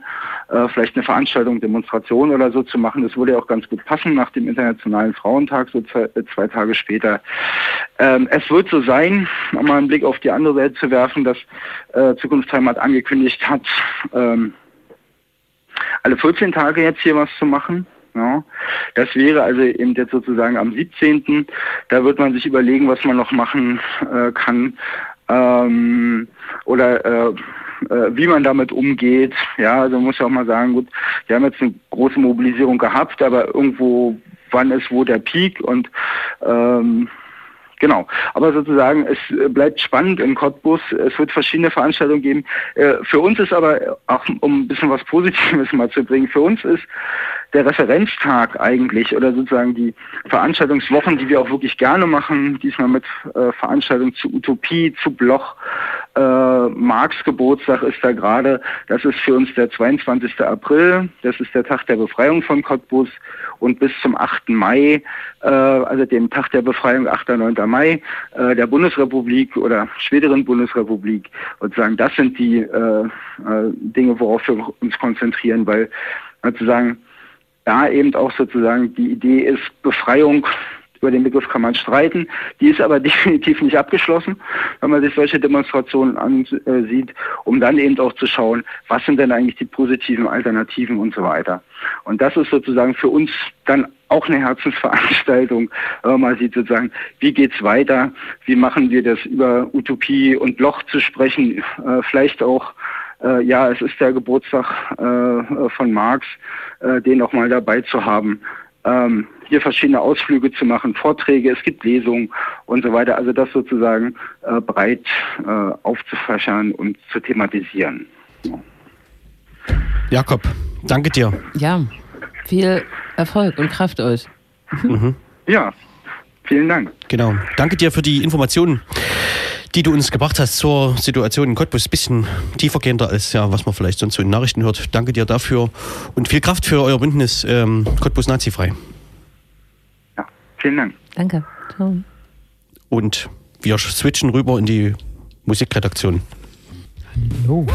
äh, vielleicht eine Veranstaltung, Demonstration oder so zu machen. Das würde ja auch ganz gut passen nach dem Internationalen Frauentag, so zwei, äh, zwei Tage später. Ähm, es wird so sein, um mal einen Blick auf die andere Seite zu werfen, dass Zukunftsheimat angekündigt hat, ähm, alle 14 Tage jetzt hier was zu machen. Ja, das wäre also eben jetzt sozusagen am 17. Da wird man sich überlegen, was man noch machen äh, kann ähm, oder äh, äh, wie man damit umgeht. Ja, also muss ja auch mal sagen, gut, wir haben jetzt eine große Mobilisierung gehabt, aber irgendwo wann ist wo der Peak und ähm, Genau. Aber sozusagen, es bleibt spannend in Cottbus. Es wird verschiedene Veranstaltungen geben. Äh, für uns ist aber, auch um ein bisschen was Positives mal zu bringen, für uns ist der Referenztag eigentlich oder sozusagen die Veranstaltungswochen, die wir auch wirklich gerne machen, diesmal mit äh, Veranstaltungen zu Utopie, zu Bloch, äh, Marx Geburtstag ist da gerade, das ist für uns der 22. April, das ist der Tag der Befreiung von Cottbus und bis zum 8. Mai, äh, also dem Tag der Befreiung, 8. 9. Mai, äh, der Bundesrepublik oder späteren Bundesrepublik sozusagen, das sind die äh, äh, Dinge, worauf wir uns konzentrieren, weil sozusagen da eben auch sozusagen die Idee ist, Befreiung über den Begriff kann man streiten. Die ist aber definitiv nicht abgeschlossen, wenn man sich solche Demonstrationen ansieht, um dann eben auch zu schauen, was sind denn eigentlich die positiven Alternativen und so weiter. Und das ist sozusagen für uns dann auch eine Herzensveranstaltung, wenn man mal sieht sozusagen, wie geht's weiter, wie machen wir das über Utopie und Loch zu sprechen, äh, vielleicht auch äh, ja, es ist der Geburtstag äh, von Marx, äh, den auch mal dabei zu haben. Ähm, hier verschiedene Ausflüge zu machen, Vorträge, es gibt Lesungen und so weiter. Also das sozusagen äh, breit äh, aufzufächern und zu thematisieren. Jakob, danke dir. Ja, viel Erfolg und Kraft euch. Mhm. Ja, vielen Dank. Genau. Danke dir für die Informationen die du uns gebracht hast zur Situation in Cottbus. Ein bisschen tiefergehender als ja, was man vielleicht sonst so in Nachrichten hört. Danke dir dafür und viel Kraft für euer Bündnis ähm, Cottbus Nazifrei. Ja, vielen Dank. Danke. Ciao. Und wir switchen rüber in die Musikredaktion. Hallo.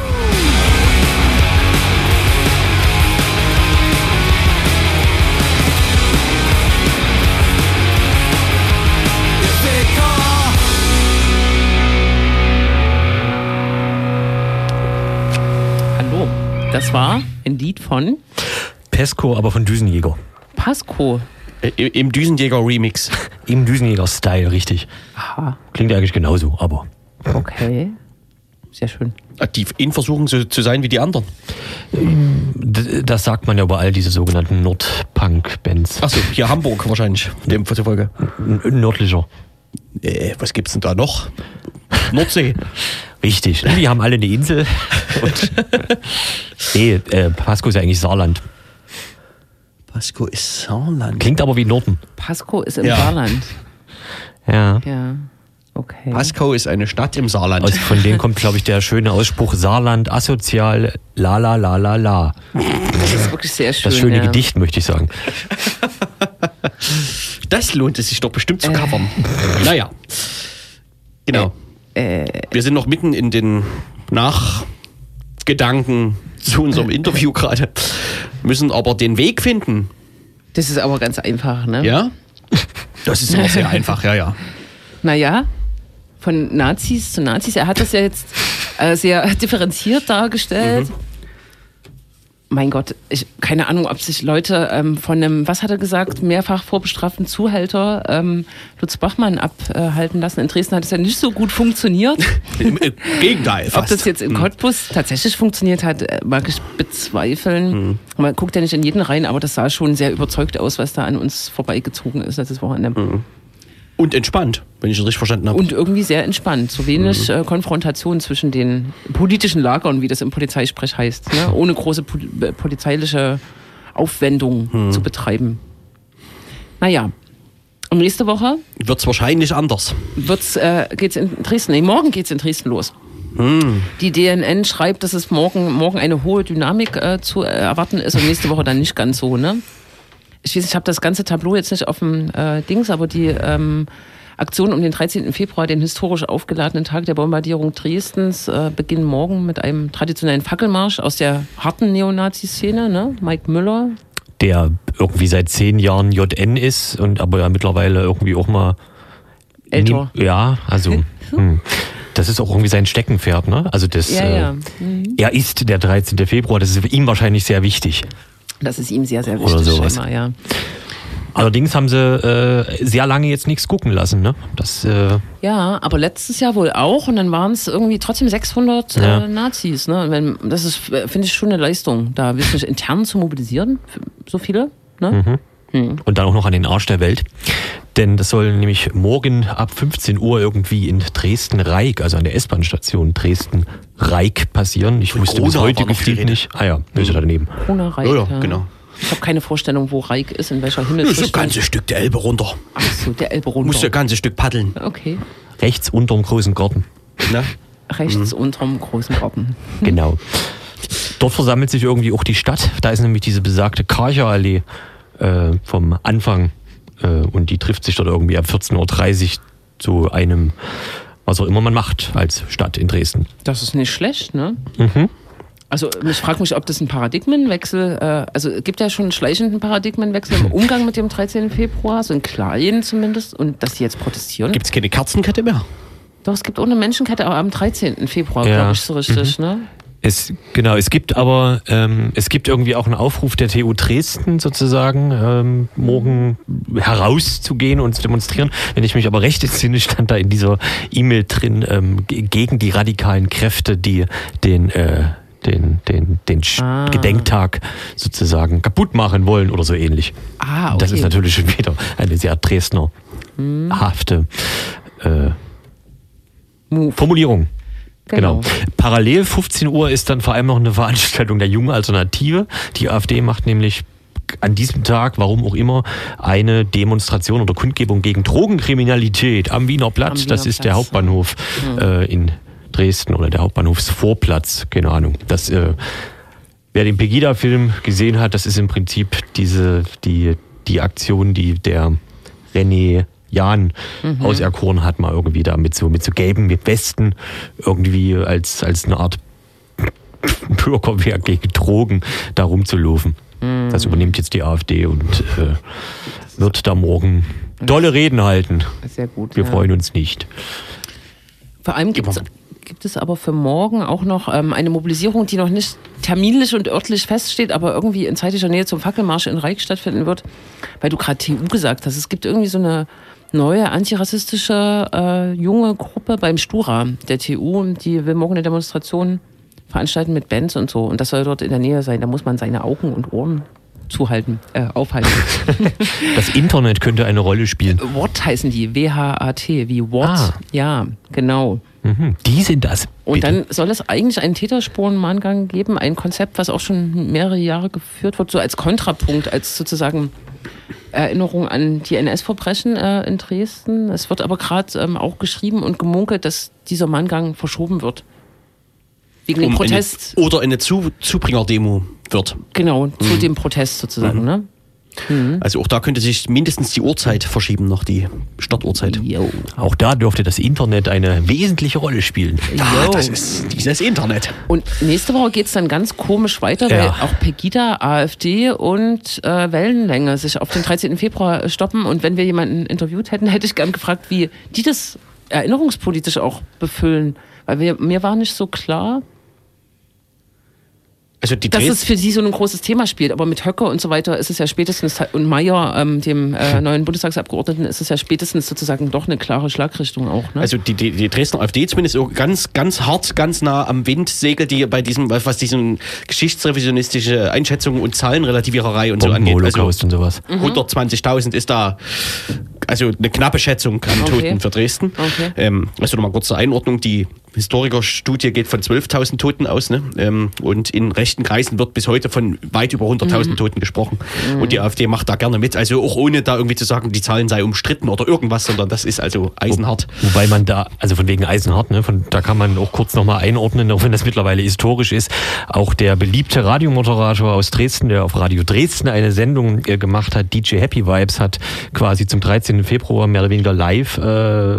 Das war ein Lied von Pesco, aber von Düsenjäger. Pasco. Äh, Im im Düsenjäger-Remix. Im Düsenjäger-Style, richtig. Aha, Klingt eigentlich genauso, aber okay. Sehr schön. Die ihn versuchen so zu sein wie die anderen. das sagt man ja über all diese sogenannten Nordpunk-Bands. Achso, hier Hamburg wahrscheinlich, dem der Folge. Nördlicher. Äh, was gibt's denn da noch? Nordsee. Richtig. Die haben alle eine Insel. Und nee, äh, Pasco ist ja eigentlich Saarland. Pasco ist Saarland. Klingt aber wie Norden. Pasco ist im Ja. Saarland. Ja. Ja, okay. Pasco ist eine Stadt im Saarland. Aus, von denen kommt, glaube ich, der schöne Ausspruch Saarland asozial, la la la la la. Das ist wirklich sehr schön. Das schöne ja. Gedicht, möchte ich sagen. Das lohnt es sich doch bestimmt zu covern. Naja. Genau. Wir sind noch mitten in den Nachgedanken zu unserem Interview gerade. Müssen aber den Weg finden. Das ist aber ganz einfach, ne? Ja? Das ist immer sehr einfach, ja, ja. Naja, von Nazis zu Nazis. Er hat das ja jetzt äh, sehr differenziert dargestellt. Mein Gott, ich, keine Ahnung, ob sich Leute ähm, von einem, was hat er gesagt, mehrfach vorbestraften Zuhälter ähm, Lutz Bachmann abhalten lassen. In Dresden hat es ja nicht so gut funktioniert. Im Gegenteil. Ob Fast. das jetzt in Cottbus tatsächlich funktioniert hat, äh, mag ich bezweifeln. Man guckt ja nicht in jeden rein, aber das sah schon sehr überzeugt aus, was da an uns vorbeigezogen ist letztes Wochenende. Und entspannt, wenn ich es richtig verstanden habe. Und irgendwie sehr entspannt. So wenig äh, Konfrontation zwischen den politischen Lagern, wie das im Polizeisprech heißt. Ne? Ohne große pol äh, polizeiliche Aufwendung zu betreiben. Naja. Und nächste Woche Wird es wahrscheinlich anders. wird's, äh, geht's in Dresden. Nee, morgen geht's in Dresden los. Die DNN schreibt, dass es morgen, morgen eine hohe Dynamik äh, zu erwarten ist und nächste Woche dann nicht ganz so. Ne? Ich weiß, ich habe das ganze Tableau jetzt nicht auf dem äh, Dings, aber die ähm, Aktion um den 13. Februar, den historisch aufgeladenen Tag der Bombardierung Dresdens, äh, beginnen morgen mit einem traditionellen Fackelmarsch aus der harten Neonazi-Szene. Ne? Mike Müller, Der irgendwie seit zehn Jahren JN ist und aber ja mittlerweile irgendwie auch mal. älter. Nie- Ja, also. hm. Das ist auch irgendwie sein Steckenpferd, ne? Also das. Ja, äh, ja. Mhm. Er ist der 13. Februar, das ist ihm wahrscheinlich sehr wichtig. Das ist ihm sehr, sehr Oder wichtig, sowas. scheinbar, ja. Allerdings haben sie äh, sehr lange jetzt nichts gucken lassen, ne? Das, äh, Ja, aber letztes Jahr wohl auch und dann waren es irgendwie trotzdem 600 Ja. äh, Nazis. Ne? Wenn, das ist, äh, finde ich, schon eine Leistung, da wirklich intern zu mobilisieren, so viele. Ne? Und dann auch noch an den Arsch der Welt. Denn das soll nämlich morgen ab 15 Uhr irgendwie in Dresden-Reik, also an der S-Bahn-Station Dresden-Reik passieren. Ich wusste bis heute gefühlt nicht. Ah ja, ist ja daneben. Ohne Reik. Ja, ja, genau. Ich habe keine Vorstellung, wo Reik ist, in welcher Das ist ein ganzes Stück der Elbe runter. Ach so, der Elbe runter. Musst du ein ganzes Stück paddeln. Okay, Rechts unterm großen Garten. Ne? rechts Mhm. unterm großen Garten. Genau. Dort versammelt sich irgendwie auch die Stadt. Da ist nämlich diese besagte Karcherallee äh, vom Anfang. Äh, und die trifft sich dort irgendwie ab 14.30 Uhr zu einem, was auch immer man macht als Stadt in Dresden. Das ist nicht schlecht, ne? Mhm. Also ich frage mich, ob das ein Paradigmenwechsel, äh, also es gibt ja schon einen schleichenden Paradigmenwechsel im Umgang mit dem 13. Februar, so in kleinen zumindest, und dass die jetzt protestieren. Gibt es keine Kerzenkette mehr? Doch, es gibt auch eine Menschenkette, aber am 13. Februar, Ja. glaube ich, so richtig, ne? Es, genau, es gibt aber, ähm, es gibt irgendwie auch einen Aufruf der TU Dresden sozusagen, ähm, morgen herauszugehen und zu demonstrieren. Wenn ich mich aber recht entsinne, stand da in dieser E-Mail drin, ähm, ge- gegen die radikalen Kräfte, die den, äh, den, den, den Ah. Gedenktag sozusagen kaputt machen wollen oder so ähnlich. Ah, okay. Das ist natürlich schon wieder eine sehr Dresdner hafte äh, Move. Formulierung. Genau. Genau. Parallel 15 Uhr ist dann vor allem noch eine Veranstaltung der Jungen Alternative. Die AfD macht nämlich an diesem Tag, warum auch immer, eine Demonstration oder Kundgebung gegen Drogenkriminalität am Wiener Platz. Am Wiener das ist der Platz, Hauptbahnhof äh, in Dresden oder der Hauptbahnhofsvorplatz. Keine Ahnung. Das, äh, wer den Pegida-Film gesehen hat, das ist im Prinzip diese, die, die Aktion, die der René Jahn auserkoren hat, mal irgendwie da mit so, mit so gelben Westen irgendwie als, als eine Art Bürgerwehr gegen Drogen da rumzulaufen. Das übernimmt jetzt die AfD und äh, wird da morgen tolle Reden halten. Sehr gut. Wir ja. freuen uns nicht. Vor allem gibt es gibt es aber für morgen auch noch ähm, eine Mobilisierung, die noch nicht terminlich und örtlich feststeht, aber irgendwie in zeitlicher Nähe zum Fackelmarsch in Reich stattfinden wird, weil du gerade TU gesagt hast. Es gibt irgendwie so eine neue antirassistische äh, junge Gruppe beim Stura der TU, die will morgen eine Demonstration veranstalten mit Bands und so. Und das soll dort in der Nähe sein. Da muss man seine Augen und Ohren zuhalten, äh, aufhalten. Das Internet könnte eine Rolle spielen. Watt heißen die, W-H-A-T, wie Watt. Ah. Ja, genau. Mhm. Die sind das. Und bitte. dann soll es eigentlich einen Täterspurenmahngang geben, ein Konzept, was auch schon mehrere Jahre geführt wird, so als Kontrapunkt, als sozusagen Erinnerung an die NS-Verbrechen äh, in Dresden. Es wird aber gerade ähm, auch geschrieben und gemunkelt, dass dieser Mahngang verschoben wird. Wegen dem Um eine, Protest, oder eine Zu Zubringerdemo wird. genau, zu dem Protest sozusagen. Ne? Also auch da könnte sich mindestens die Uhrzeit verschieben, noch die Startuhrzeit. Auch da dürfte das Internet eine wesentliche Rolle spielen. Jo. das ist dieses Internet. Und nächste Woche geht es dann ganz komisch weiter, weil Ja. auch Pegida, AfD und äh, Wellenlänge sich auf den 13. Februar stoppen. Und wenn wir jemanden interviewt hätten, hätte ich gern gefragt, wie die das erinnerungspolitisch auch befüllen. Weil wir, mir war nicht so klar, Also die dass Dres- es für sie so ein großes Thema spielt. Aber mit Höcke und so weiter ist es ja spätestens, und Mayer, ähm, dem äh, neuen Bundestagsabgeordneten, ist es ja spätestens sozusagen doch eine klare Schlagrichtung auch. Ne? Also die, die, die Dresdner AfD zumindest auch ganz, ganz hart, ganz nah am Wind segelt die bei diesem, was diesen geschichtsrevisionistische Einschätzungen und Zahlenrelativiererei und so angeht. Also Holocaust und sowas. Mhm. 120.000 ist da also eine knappe Schätzung an Okay. Toten für Dresden. Okay. Ähm, also nochmal kurz zur Einordnung. Die Historikerstudie geht von 12.000 Toten aus. Ne? Ähm, und in rechten Kreisen wird bis heute von weit über 100.000 Mhm. Toten gesprochen. Und die AfD macht da gerne mit. Also auch ohne da irgendwie zu sagen, die Zahlen sei umstritten oder irgendwas, sondern das ist also eisenhart. Wobei man da, also von wegen Eisenhart, ne, von, da kann man auch kurz nochmal einordnen, auch wenn das mittlerweile historisch ist. Auch der beliebte Radiomoderator aus Dresden, der auf Radio Dresden eine Sendung äh, gemacht hat, DJ Happy Vibes, hat quasi zum 13. Februar mehr oder weniger live äh,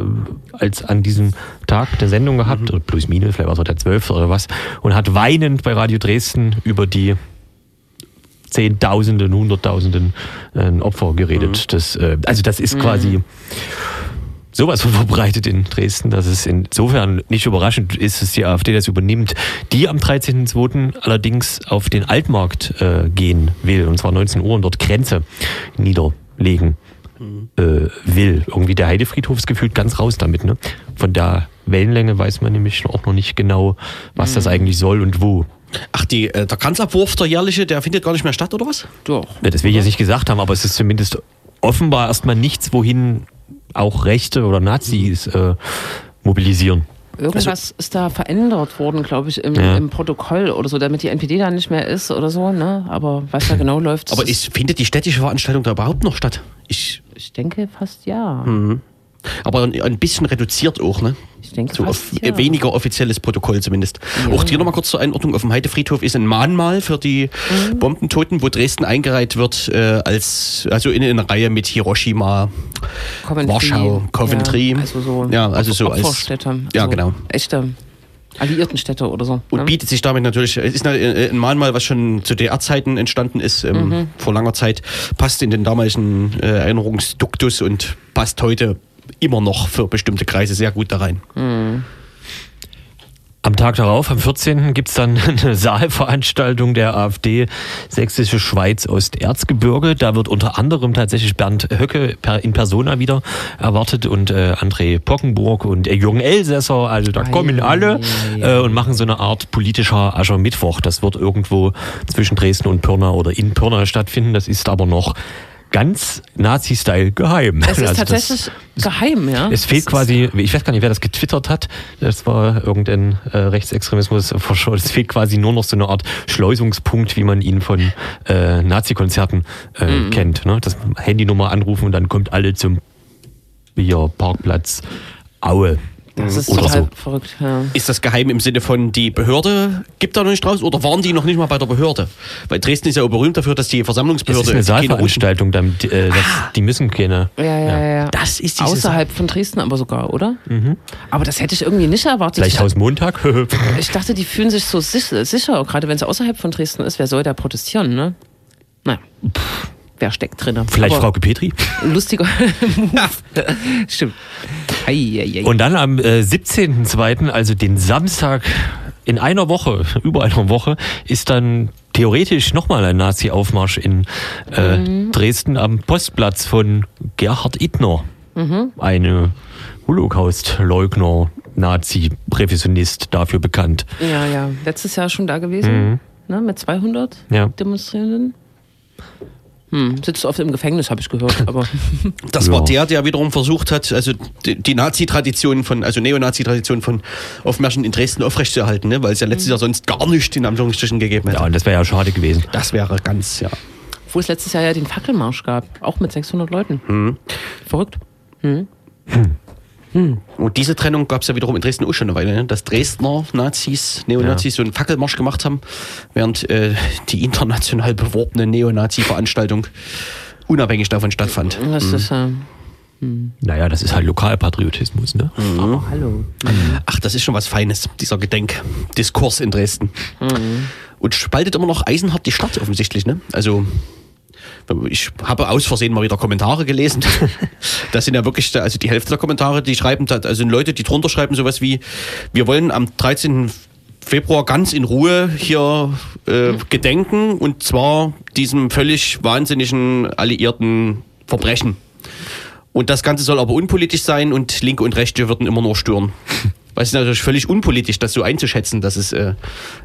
als an diesem Tag eine Sendung gehabt, oder plus minus, vielleicht war es auch der 12. oder was, und hat weinend bei Radio Dresden über die Zehntausenden, Hunderttausenden äh, Opfer geredet. Das, äh, also das ist quasi sowas von verbreitet in Dresden, dass es insofern nicht überraschend ist, dass die AfD das übernimmt, die am 13.02. allerdings auf den Altmarkt äh, gehen will, und zwar 19 Uhr und dort Grenze niederlegen äh, will. Irgendwie der Heidefriedhof ist gefühlt ganz raus damit. Ne? Von der Wellenlänge weiß man nämlich auch noch nicht genau, was das eigentlich soll und wo. Ach, die, äh, der Kanzlerwurf, der jährliche, der findet gar nicht mehr statt, oder was? Doch. Ja, das will ich jetzt nicht gesagt haben, aber es ist zumindest offenbar erstmal nichts, wohin auch Rechte oder Nazis äh, mobilisieren. Irgendwas ist da verändert worden, glaube ich, im, Ja. im Protokoll oder so, damit die NPD da nicht mehr ist oder so, ne? Aber was da genau läuft, Aber ist, findet die städtische Veranstaltung da überhaupt noch statt? Ich, ich denke fast ja. Aber ein, bisschen reduziert auch, ne? Ich denke So fast off- ja. äh, weniger offizielles Protokoll zumindest. Auch hier nochmal kurz zur Einordnung. Auf dem Heidefriedhof ist ein Mahnmal für die Mhm. Bombentoten, wo Dresden eingereiht wird, äh, als, also in einer Reihe mit Hiroshima, Coventry, Warschau, Coventry. Ja, also so, Ja, also so als-. Ja, also genau. Echte Alliiertenstädte oder so. Und ne? bietet sich damit natürlich, es ist eine- ein Mahnmal, was schon zu DDR-Zeiten entstanden ist, ähm, Mhm. vor langer Zeit, passt in den damaligen äh, Erinnerungsduktus und passt heute immer noch für bestimmte Kreise sehr gut da rein. Am Tag darauf, am 14. gibt's dann eine Saalveranstaltung der AfD Sächsische Schweiz Osterzgebirge. Da wird unter anderem tatsächlich Bernd Höcke in Persona wieder erwartet und äh, André Pockenburg und äh, Jürgen Elsässer. Also da kommen alle äh, und machen so eine Art politischer Aschermittwoch. Das wird irgendwo zwischen Dresden und Pirna oder in Pirna stattfinden. Das ist aber noch ganz Nazi-Style geheim. Es ist Also das- tatsächlich geheim, ja. es fehlt quasi, ich weiß gar nicht, wer das getwittert hat. Das war irgendein äh, Rechtsextremismus verschollen. Es fehlt quasi nur noch so eine Art Schleusungspunkt, wie man ihn von äh, Nazi-Konzerten äh, Mhm. kennt. Ne? Das Handynummer anrufen und dann kommt alle zum Bier, Parkplatz, Aue. Das ist oder total so. verrückt, ja. Ist das geheim im Sinne von, die Behörde gibt da noch nicht raus oder waren die noch nicht mal bei der Behörde? Weil Dresden ist ja auch berühmt dafür, dass die Das Versammlungsbehörde ist eine Saalveranstaltung, damit, äh, das, die müssen keine. Ja, ja, ja. ja. Das ist Außerhalb von Dresden aber sogar, oder? Aber das hätte ich irgendwie nicht erwartet. Vielleicht Ich- Hausmontag? Ich dachte, die fühlen sich so sicher, sicher gerade wenn es außerhalb von Dresden ist. Wer soll da protestieren, ne? Naja, wer steckt drin? Vielleicht Aber Frau Petri? lustiger Move. Stimmt. Ei, Und dann am äh, 17.02., also den Samstag in einer Woche, über einer Woche, ist dann theoretisch nochmal ein Nazi-Aufmarsch in äh, Mhm. Dresden am Postplatz von Gerhard Ittner. Mhm. Eine Holocaust-Leugner, Nazi-Revisionist, dafür bekannt. Ja, ja. Letztes Jahr schon da gewesen. Ne, mit 200 Ja. Demonstrierenden. Hm, sitzt oft im Gefängnis, habe ich gehört. Aber Das war der, der wiederum versucht hat, also die, die Nazi-Tradition von, also Neonazi-Tradition von Aufmärschen in Dresden aufrechtzuerhalten, ne? weil es ja letztes Jahr sonst gar nicht in Anführungsstrichen gegeben hätte. Ja, und das wäre ja schade gewesen. Das wäre ganz, ja. wo es letztes Jahr ja den Fackelmarsch gab, auch mit 600 Leuten. Mhm. Verrückt. Und diese Trennung gab es ja wiederum in Dresden auch schon eine Weile, ne? dass Dresdner Nazis, Neonazis so einen Fackelmarsch gemacht haben, während äh, die international beworbene Neonazi-Veranstaltung unabhängig davon stattfand. Das ist äh, Naja, das ist halt Lokalpatriotismus, ne? oh, hallo. Ach, das ist schon was Feines, dieser Gedenkdiskurs in Dresden. Und spaltet immer noch eisenhart die Stadt offensichtlich, ne? Also ich habe aus Versehen mal wieder Kommentare gelesen. Das sind ja wirklich, also die Hälfte der Kommentare, die schreiben, also sind Leute, die drunter schreiben sowas wie, wir wollen am 13. Februar ganz in Ruhe hier äh, gedenken und zwar diesem völlig wahnsinnigen alliierten Verbrechen. Und das Ganze soll aber unpolitisch sein und Linke und Rechte würden immer nur stören. Ist natürlich völlig unpolitisch, das so einzuschätzen, dass es äh,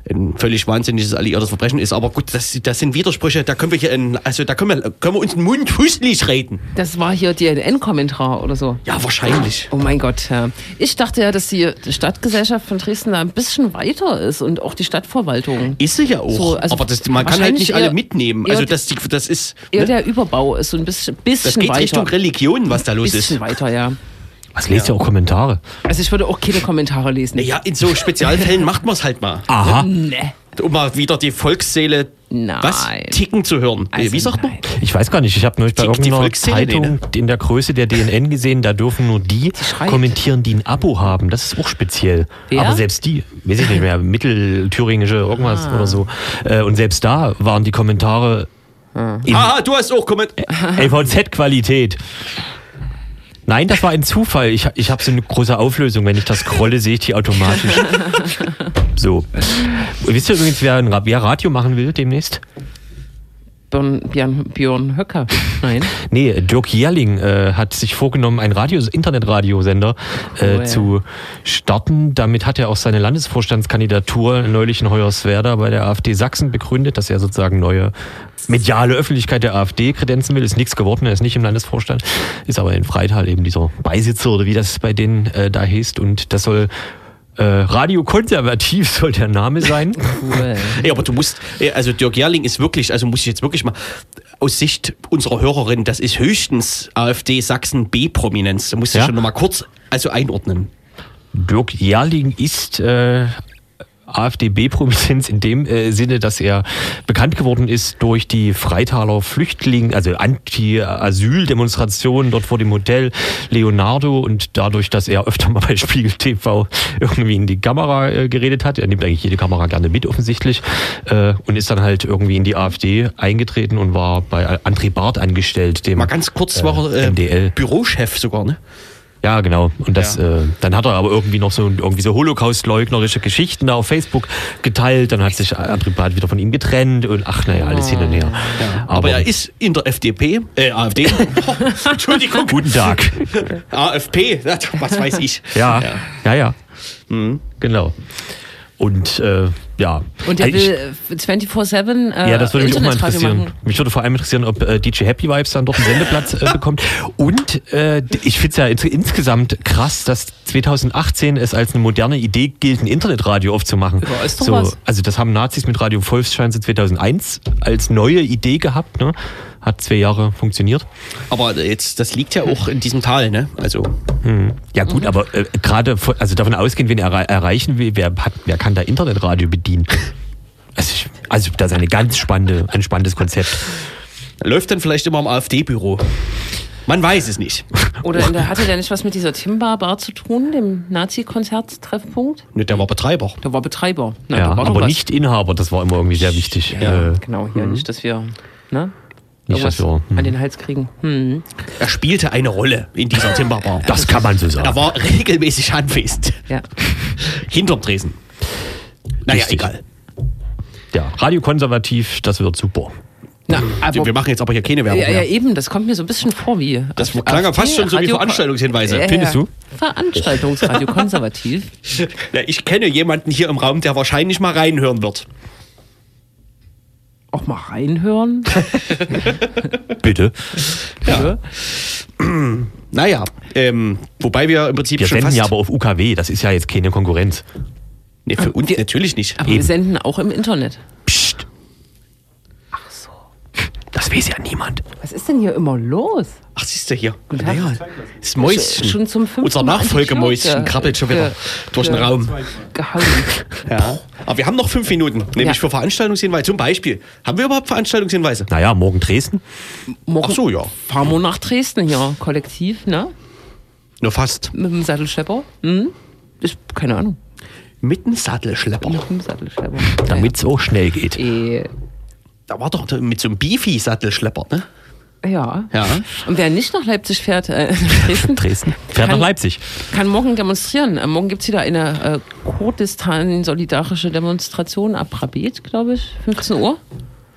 ein völlig wahnsinniges alliiertes Verbrechen ist. Aber gut, das, das sind Widersprüche, da können wir hier, in, also da können wir, können wir uns den Mund fußlich reden. Das war hier DNN-Kommentar oder so. Ja, wahrscheinlich. Oh mein Gott, ja. Ich dachte ja, dass die Stadtgesellschaft von Dresden da ein bisschen weiter ist und auch die Stadtverwaltung. Ist sie ja auch. So, also aber das, man kann halt nicht alle eher- mitnehmen. eher Also das, das ist, Eher ne? der Überbau ist so ein bisschen, bisschen das geht weiter. Richtung Religion, was da los bisschen ist. weiter, ja. Was lest ihr auch Kommentare? Also ich würde auch keine Kommentare lesen. Naja, in so Spezialfällen macht man es halt mal. Aha. Nee. Um mal wieder die Volksseele Nein. was ticken zu hören. Also Wie sagt man? nein. Ich weiß gar nicht, ich habe neulich bei irgendeiner Zeitung in der Größe der DNN gesehen, da dürfen nur die kommentieren, die ein Abo haben. Das ist auch speziell. Wer? Aber selbst die, weiß ich nicht mehr, mittelthüringische irgendwas Ah. oder so. Äh, Und selbst da waren die Kommentare in Ah, du hast auch kommentiert. LVZ-Qualität. Nein, das war ein Zufall. Ich, ich habe so eine große Auflösung. Wenn ich das scrolle, sehe ich die automatisch. So. Wisst ihr übrigens, wer, wer Radio machen will demnächst? Björn, Björn, Björn Höcker. Nein. Nee, Dirk Jährling äh, hat sich vorgenommen, einen Radio, Internetradiosender äh, Cool. zu starten. Damit hat er auch seine Landesvorstandskandidatur neulich in Hoyerswerda bei der AfD Sachsen begründet, dass er sozusagen neue mediale Öffentlichkeit der AfD kredenzen will. Ist nichts geworden, er ist nicht im Landesvorstand, ist aber in Freital eben dieser Beisitzer oder wie das bei denen äh, da heißt. Und das soll äh, Radio Konservativ soll der Name sein. Cool. Ja, aber du musst, also Dirk Jährling ist wirklich, also muss ich jetzt wirklich mal aus Sicht unserer Hörerin, das ist höchstens AfD Sachsen B-Prominenz. Da musst du Ja? schon nochmal kurz also einordnen. Dirk Jährling ist äh, AfD-B-Prominenz in dem äh, Sinne, dass er bekannt geworden ist durch die Freitaler Flüchtling, also Anti-Asyl-Demonstrationen dort vor dem Hotel Leonardo und dadurch, dass er öfter mal bei Spiegel TV irgendwie in die Kamera äh, geredet hat. Er nimmt eigentlich jede Kamera gerne mit offensichtlich äh, und ist dann halt irgendwie in die AfD eingetreten und war bei André Barth angestellt, dem Mal ganz kurz, äh, war er äh, MDL. Bürochef sogar, ne? Ja, genau. Und das, Ja. äh, dann hat er aber irgendwie noch so irgendwie so Holocaust-leugnerische Geschichten da auf Facebook geteilt. Dann hat sich André Barth wieder von ihm getrennt und ach naja, alles hin und her. Aber, er ist in der FDP, äh, AfD. Entschuldigung. Guten Tag. AFP, was weiß ich. Ja, ja, ja. Genau. Und äh, ja. Und der Ich- will äh, 24-7 äh, Ja, das würde mich auch mal interessieren. machen. Mich würde vor allem interessieren, ob äh, DJ Happy Vibes dann doch einen Sendeplatz äh, bekommt. Und äh, ich finde es ja ins insgesamt krass, dass 2018 es als eine moderne Idee gilt, ein Internetradio aufzumachen. Ja, ist doch was. Also das haben Nazis mit Radio Volksschein seit 2001 als neue Idee gehabt. Ne? Hat zwei Jahre funktioniert. Aber jetzt, das liegt ja auch in diesem Tal, ne? Also, Ja gut, aber äh, gerade also davon ausgehend, wen er errei- erreichen will, wer, hat, wer kann da Internetradio bedienen? Also, ich, also das ist eine ganz spannende, ein spannendes Konzept. läuft dann vielleicht immer am AfD-Büro. Man weiß es nicht. Oder in der, hatte der nicht was mit dieser Timber Bar zu tun, dem Nazi-Konzert-Treffpunkt? Ne, der war Betreiber. Der war Betreiber. Na, ja, war aber nicht Inhaber, das war immer irgendwie sehr wichtig. Ja, Äh, genau, hier nicht, dass wir. Ne? Irgendwas wir- hm. an den Hals kriegen. Hm. Er spielte eine Rolle in dieser Timberbar. Das kann man so Er sagen. war regelmäßig anwesend. Ja. Hinterm Tresen. Naja, Richtig. egal. Ja, radiokonservativ, das wird super. Na, aber, Wir machen jetzt aber hier keine Werbung ja, ja, eben, das kommt mir so ein bisschen vor wie. Das klang ja fast schon so wie Radio- Veranstaltungshinweise. Ja, Findest ja. du? Veranstaltungsradio konservativ. Ja, ich kenne jemanden hier im Raum, der wahrscheinlich mal reinhören wird. Auch mal reinhören. Bitte. Ja. Naja, ähm, wobei wir im Prinzip Wir schon senden fast... ja aber auf UKW, das ist ja jetzt keine Konkurrenz. nee, für uns natürlich nicht. Aber wir senden auch im Internet. Das weiß ja niemand. Was ist denn hier immer los? Ach, siehst du hier. Guten Tag. Naja, das Mäuschen. Schon zum fünften Unser Nachfolgemäuschen krabbelt schon wieder durch den Raum. Gehauen. Ja. Aber wir haben noch fünf Minuten, nämlich Ja. für Veranstaltungshinweise. Zum Beispiel, haben wir überhaupt Veranstaltungshinweise? Naja, morgen Dresden. Morgen Ach so, ja. fahren wir nach Dresden hier, kollektiv, ne? Nur fast. Mit dem Sattelschlepper. Hm? Ich, keine Ahnung. Mit einem Sattelschlepper. Mit dem Sattelschlepper. Damit es auch schnell geht. Äh, Da war doch mit so einem Beefy-Sattelschlepper, ne? ja. Ja. Und wer nicht nach Leipzig fährt, äh, Dresden, Dresden fährt Kann- nach Leipzig. kann morgen demonstrieren. Äh, morgen gibt es wieder eine äh, Kurdistan-solidarische Demonstration ab Rabet, glaube ich, 15 Uhr.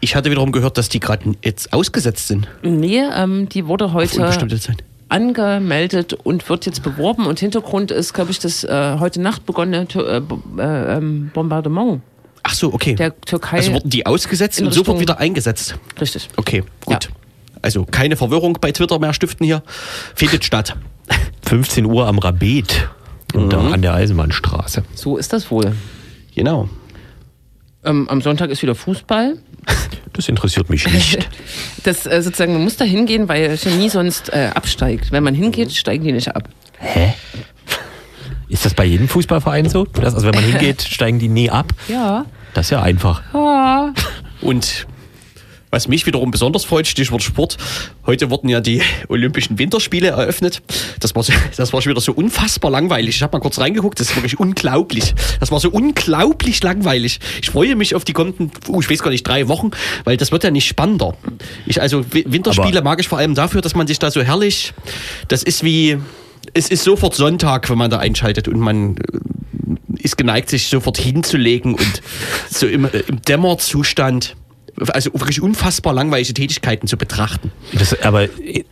Ich hatte wiederum gehört, dass die gerade jetzt ausgesetzt sind. Nee, ähm, die wurde heute angemeldet und wird jetzt beworben. Und Hintergrund ist, glaube ich, das äh, heute Nacht begonnene äh, äh, ähm, Bombardement Ach so, okay. der Türkei. also wurden die ausgesetzt und sofort wieder eingesetzt. Richtig. Okay, gut. Ja. Also keine Verwirrung bei Twitter mehr stiften hier. Findet statt. 15 Uhr am Rabet. Und da an der Eisenbahnstraße. So ist das wohl. Genau. Ähm, am Sonntag ist wieder Fußball. Das interessiert mich nicht. Das äh, sozusagen, man muss da hingehen, weil Chemie sonst äh, absteigt. Wenn man hingeht, steigen die nicht ab. Hä? Ist das bei jedem Fußballverein so? Dass, also wenn man hingeht, steigen die nie ab? Ja. Das ist ja einfach. Und was mich wiederum besonders freut, Stichwort Sport. Heute wurden ja die Olympischen Winterspiele eröffnet. Das war, so, das war schon wieder so unfassbar langweilig. Ich habe mal kurz reingeguckt, das ist wirklich unglaublich. Das war so unglaublich langweilig. Ich freue mich auf die kommenden, uh, ich weiß gar nicht, drei Wochen, weil das wird ja nicht spannender. Ich, also Wi- Winterspiele Aber- mag ich vor allem dafür, dass man sich da so herrlich, das ist wie, es ist sofort Sonntag, wenn man da einschaltet und man äh, ist geneigt, sich sofort hinzulegen und so im, im Dämmerzustand, also wirklich unfassbar langweilige Tätigkeiten zu betrachten. Das, aber äh,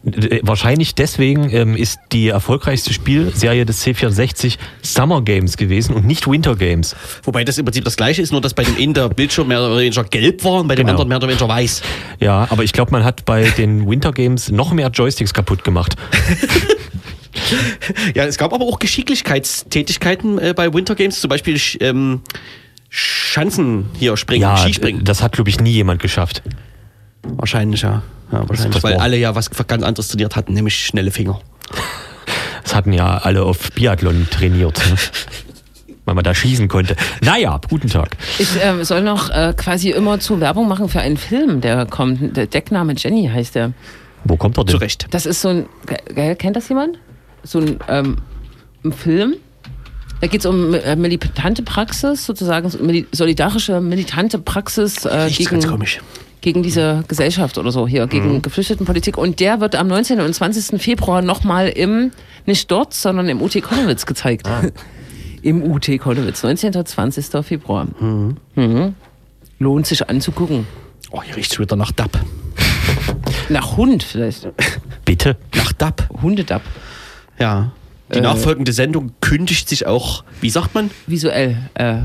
wahrscheinlich deswegen ähm, ist die erfolgreichste Spielserie des C64 Summer Games gewesen und nicht Winter Games. Wobei das im Prinzip das gleiche ist, nur dass bei dem einen der Bildschirm mehr oder weniger gelb war und bei dem Genau. anderen mehr oder weniger weiß. Ja, aber ich glaube, man hat bei den Winter Games noch mehr Joysticks kaputt gemacht. Ja, es gab aber auch Geschicklichkeitstätigkeiten äh, bei Winter Games, zum Beispiel ähm, Schanzen hier springen, Ja, Skispringen. das hat, glaube ich, nie jemand geschafft. Wahrscheinlich, ja. ja wahrscheinlich, das weil war- alle ja was ganz anderes trainiert hatten, nämlich schnelle Finger. Das hatten ja alle auf Biathlon trainiert. Ne? Weil man da schießen konnte. Naja, guten Tag. Ich äh, soll noch äh, quasi immer zu Werbung machen für einen Film, der kommt. Der Deckname Jenny heißt der. Wo kommt er denn? Zu Recht. Das ist so ein. Kennt das jemand? So ein, ähm, ein Film. Da geht es um äh, militante Praxis, sozusagen solidarische, militante Praxis äh, gegen, gegen diese Gesellschaft oder so hier, gegen Geflüchtetenpolitik. Und der wird am 19. und 20. Februar nochmal im, nicht dort, sondern im UT Konnewitz gezeigt. Im UT Konnewitz, 19. und 20. Februar. Mhm. Lohnt sich anzugucken. Oh, hier riecht's wieder nach Dab. Nach Hund vielleicht. Bitte? Nach Dab. Hundedab. Ja. Die Äh. nachfolgende Sendung kündigt sich auch, wie sagt man? Visuell. Äh,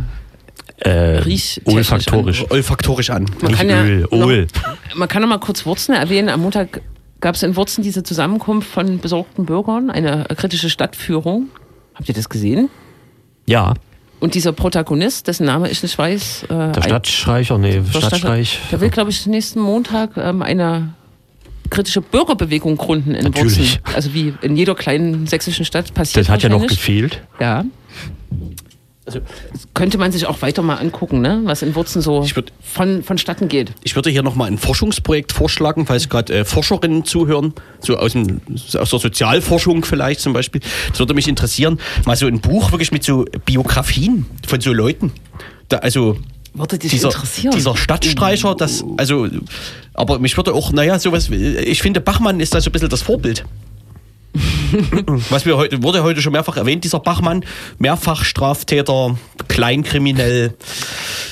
Äh, olfaktorisch. Olfaktorisch an. Man Nicht kann ja Öl, noch- Öl. Man kann noch mal kurz Wurzen erwähnen. Am Montag gab es in Wurzen diese Zusammenkunft von besorgten Bürgern, eine kritische Stadtführung. Habt ihr das gesehen? Ja, Und dieser Protagonist, dessen Name ich nicht weiß, äh, der Stadtstreicher, nee, der Stadtstreich. der will, glaube ich, nächsten Montag ähm, eine kritische Bürgerbewegung gründen in Natürlich. Wurzen. Also wie in jeder kleinen sächsischen Stadt passiert Das hat ja noch gefehlt. Ja. Also, Könnte man sich auch weiter mal angucken, ne? was in Wurzen so Ich würd- von, vonstatten geht. ich würde hier nochmal ein Forschungsprojekt vorschlagen, falls gerade äh, Forscherinnen zuhören, so aus, dem, aus der Sozialforschung vielleicht zum Beispiel. Das würde mich interessieren, mal so ein Buch wirklich mit so Biografien von so Leuten. Da, also Würde dich dieser, interessieren? dieser Stadtstreicher, das, also, aber mich würde auch, naja, sowas, ich finde, Bachmann ist da so ein bisschen das Vorbild. Was wir heute, wurde heute schon mehrfach erwähnt, dieser Bachmann, Mehrfachstraftäter, Kleinkriminell.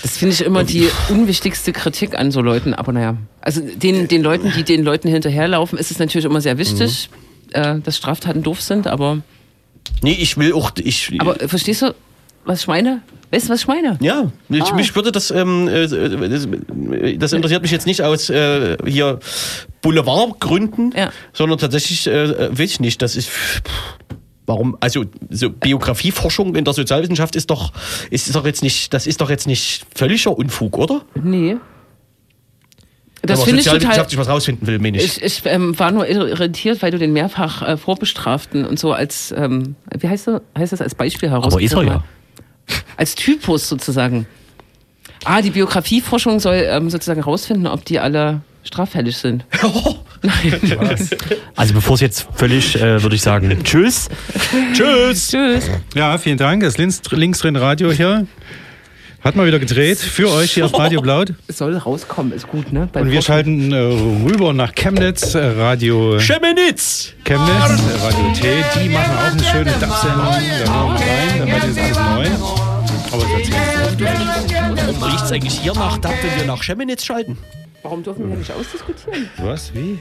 Das finde ich immer die unwichtigste Kritik an so Leuten. Aber naja, also den, den Leuten, die den Leuten hinterherlaufen, ist es natürlich immer sehr wichtig, äh, dass Straftaten doof sind. Aber, Nee, ich will auch, ich, aber verstehst du, was ich meine? Weißt du, was ich meine? Ja, ich, Ah. mich würde das, ähm, äh, das, das interessiert mich jetzt nicht aus äh, hier Boulevardgründen, Ja. sondern tatsächlich, äh, weiß ich nicht, das ist, pff, warum, also so Biografieforschung in der Sozialwissenschaft ist doch, ist doch jetzt nicht, das ist doch jetzt nicht völliger Unfug, oder? Nee. Das finde ich total. was rausfinden will, meine ich. Ich, ich ähm, war nur irritiert, weil du den mehrfach äh, Vorbestraften und so als, ähm, wie heißt, du, heißt das, als Beispiel heraus? Aber ist er ja. Als Typus sozusagen. Ah, die Biografieforschung soll ähm, sozusagen herausfinden, ob die alle straffällig sind. Also bevor es jetzt völlig, äh, würde ich sagen, tschüss. Tschüss! Tschüss. Ja, vielen Dank. Das Links, links drin Radio hier. Hat mal wieder gedreht für euch hier auf Radio Blaut. Es soll rauskommen, ist gut, ne? Beim Und wir schalten äh, rüber nach Chemnitz, äh, Radio Schemenitz! Chemnitz, äh, Radio T. Die machen auch eine schöne Dachsendung. Da hören wir rein. Dabei ist alles neu. Aber Warum riecht es eigentlich hier nach Dab, wenn wir nach Schemenitz schalten? Warum dürfen wir nicht ausdiskutieren? Was? Wie?